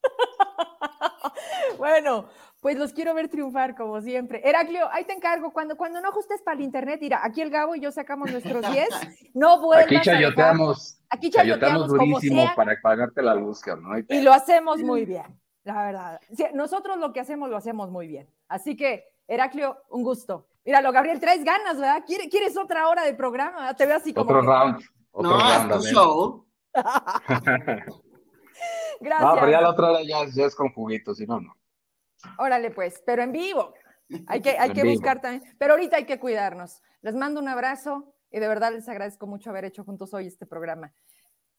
bueno, pues los quiero ver triunfar como siempre. Heraclio, ahí te encargo, cuando, cuando no ajustes para el internet, mira, aquí el Gabo y yo sacamos nuestros 10, no vuelvas Aquí chayoteamos, aquí chayoteamos, durísimo para pagarte la luz, ¿no? Y lo hacemos muy bien, la verdad. nosotros lo que hacemos lo hacemos muy bien. Así que, Heraclio, un gusto. Míralo, Gabriel, traes ganas, ¿verdad? ¿Quieres otra hora de programa? Te veo así como... Otro round no, es tu show. Gracias. No, pero ya la otra hora ya, es con juguitos, si no, no. Órale, pues, pero en vivo. Hay que, hay que buscar también. Pero ahorita hay que cuidarnos. Les mando un abrazo y de verdad les agradezco mucho haber hecho juntos hoy este programa.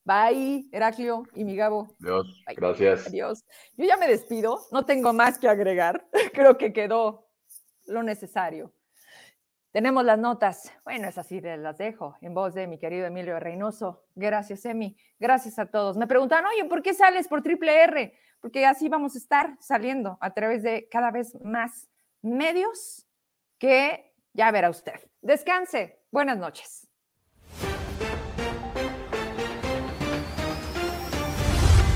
Bye, Heraclio y mi Gabo. Adiós, gracias. Adiós. Yo ya me despido, no tengo más que agregar. Creo que quedó lo necesario. Tenemos las notas. Bueno, es así, las dejo en voz de mi querido Emilio Reynoso. Gracias, Emi. Gracias a todos. Me preguntan, oye, ¿por qué sales por Triple R? Porque así vamos a estar saliendo a través de cada vez más medios que ya verá usted. Descanse. Buenas noches.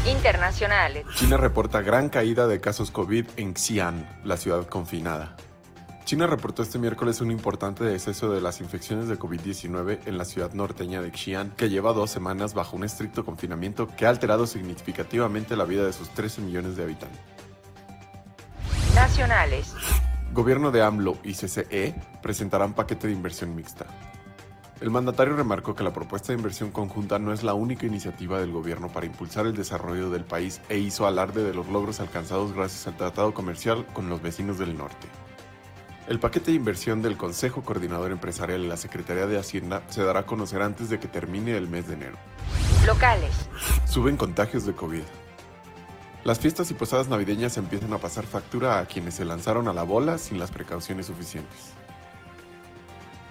Internacionales. China reporta gran caída de casos COVID en Xi'an, la ciudad confinada. China reportó este miércoles un importante deceso de las infecciones de COVID-19 en la ciudad norteña de Xi'an, que lleva dos semanas bajo un estricto confinamiento que ha alterado significativamente la vida de sus 13 millones de habitantes. Nacionales. Gobierno de AMLO y CCE presentarán paquete de inversión mixta. El mandatario remarcó que la propuesta de inversión conjunta no es la única iniciativa del gobierno para impulsar el desarrollo del país e hizo alarde de los logros alcanzados gracias al tratado comercial con los vecinos del norte. El paquete de inversión del Consejo Coordinador Empresarial y la Secretaría de Hacienda se dará a conocer antes de que termine el mes de enero. Locales. Suben contagios de COVID. Las fiestas y posadas navideñas empiezan a pasar factura a quienes se lanzaron a la bola sin las precauciones suficientes.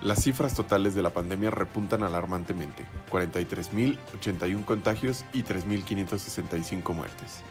Las cifras totales de la pandemia repuntan alarmantemente, 43.081 contagios y 3.565 muertes.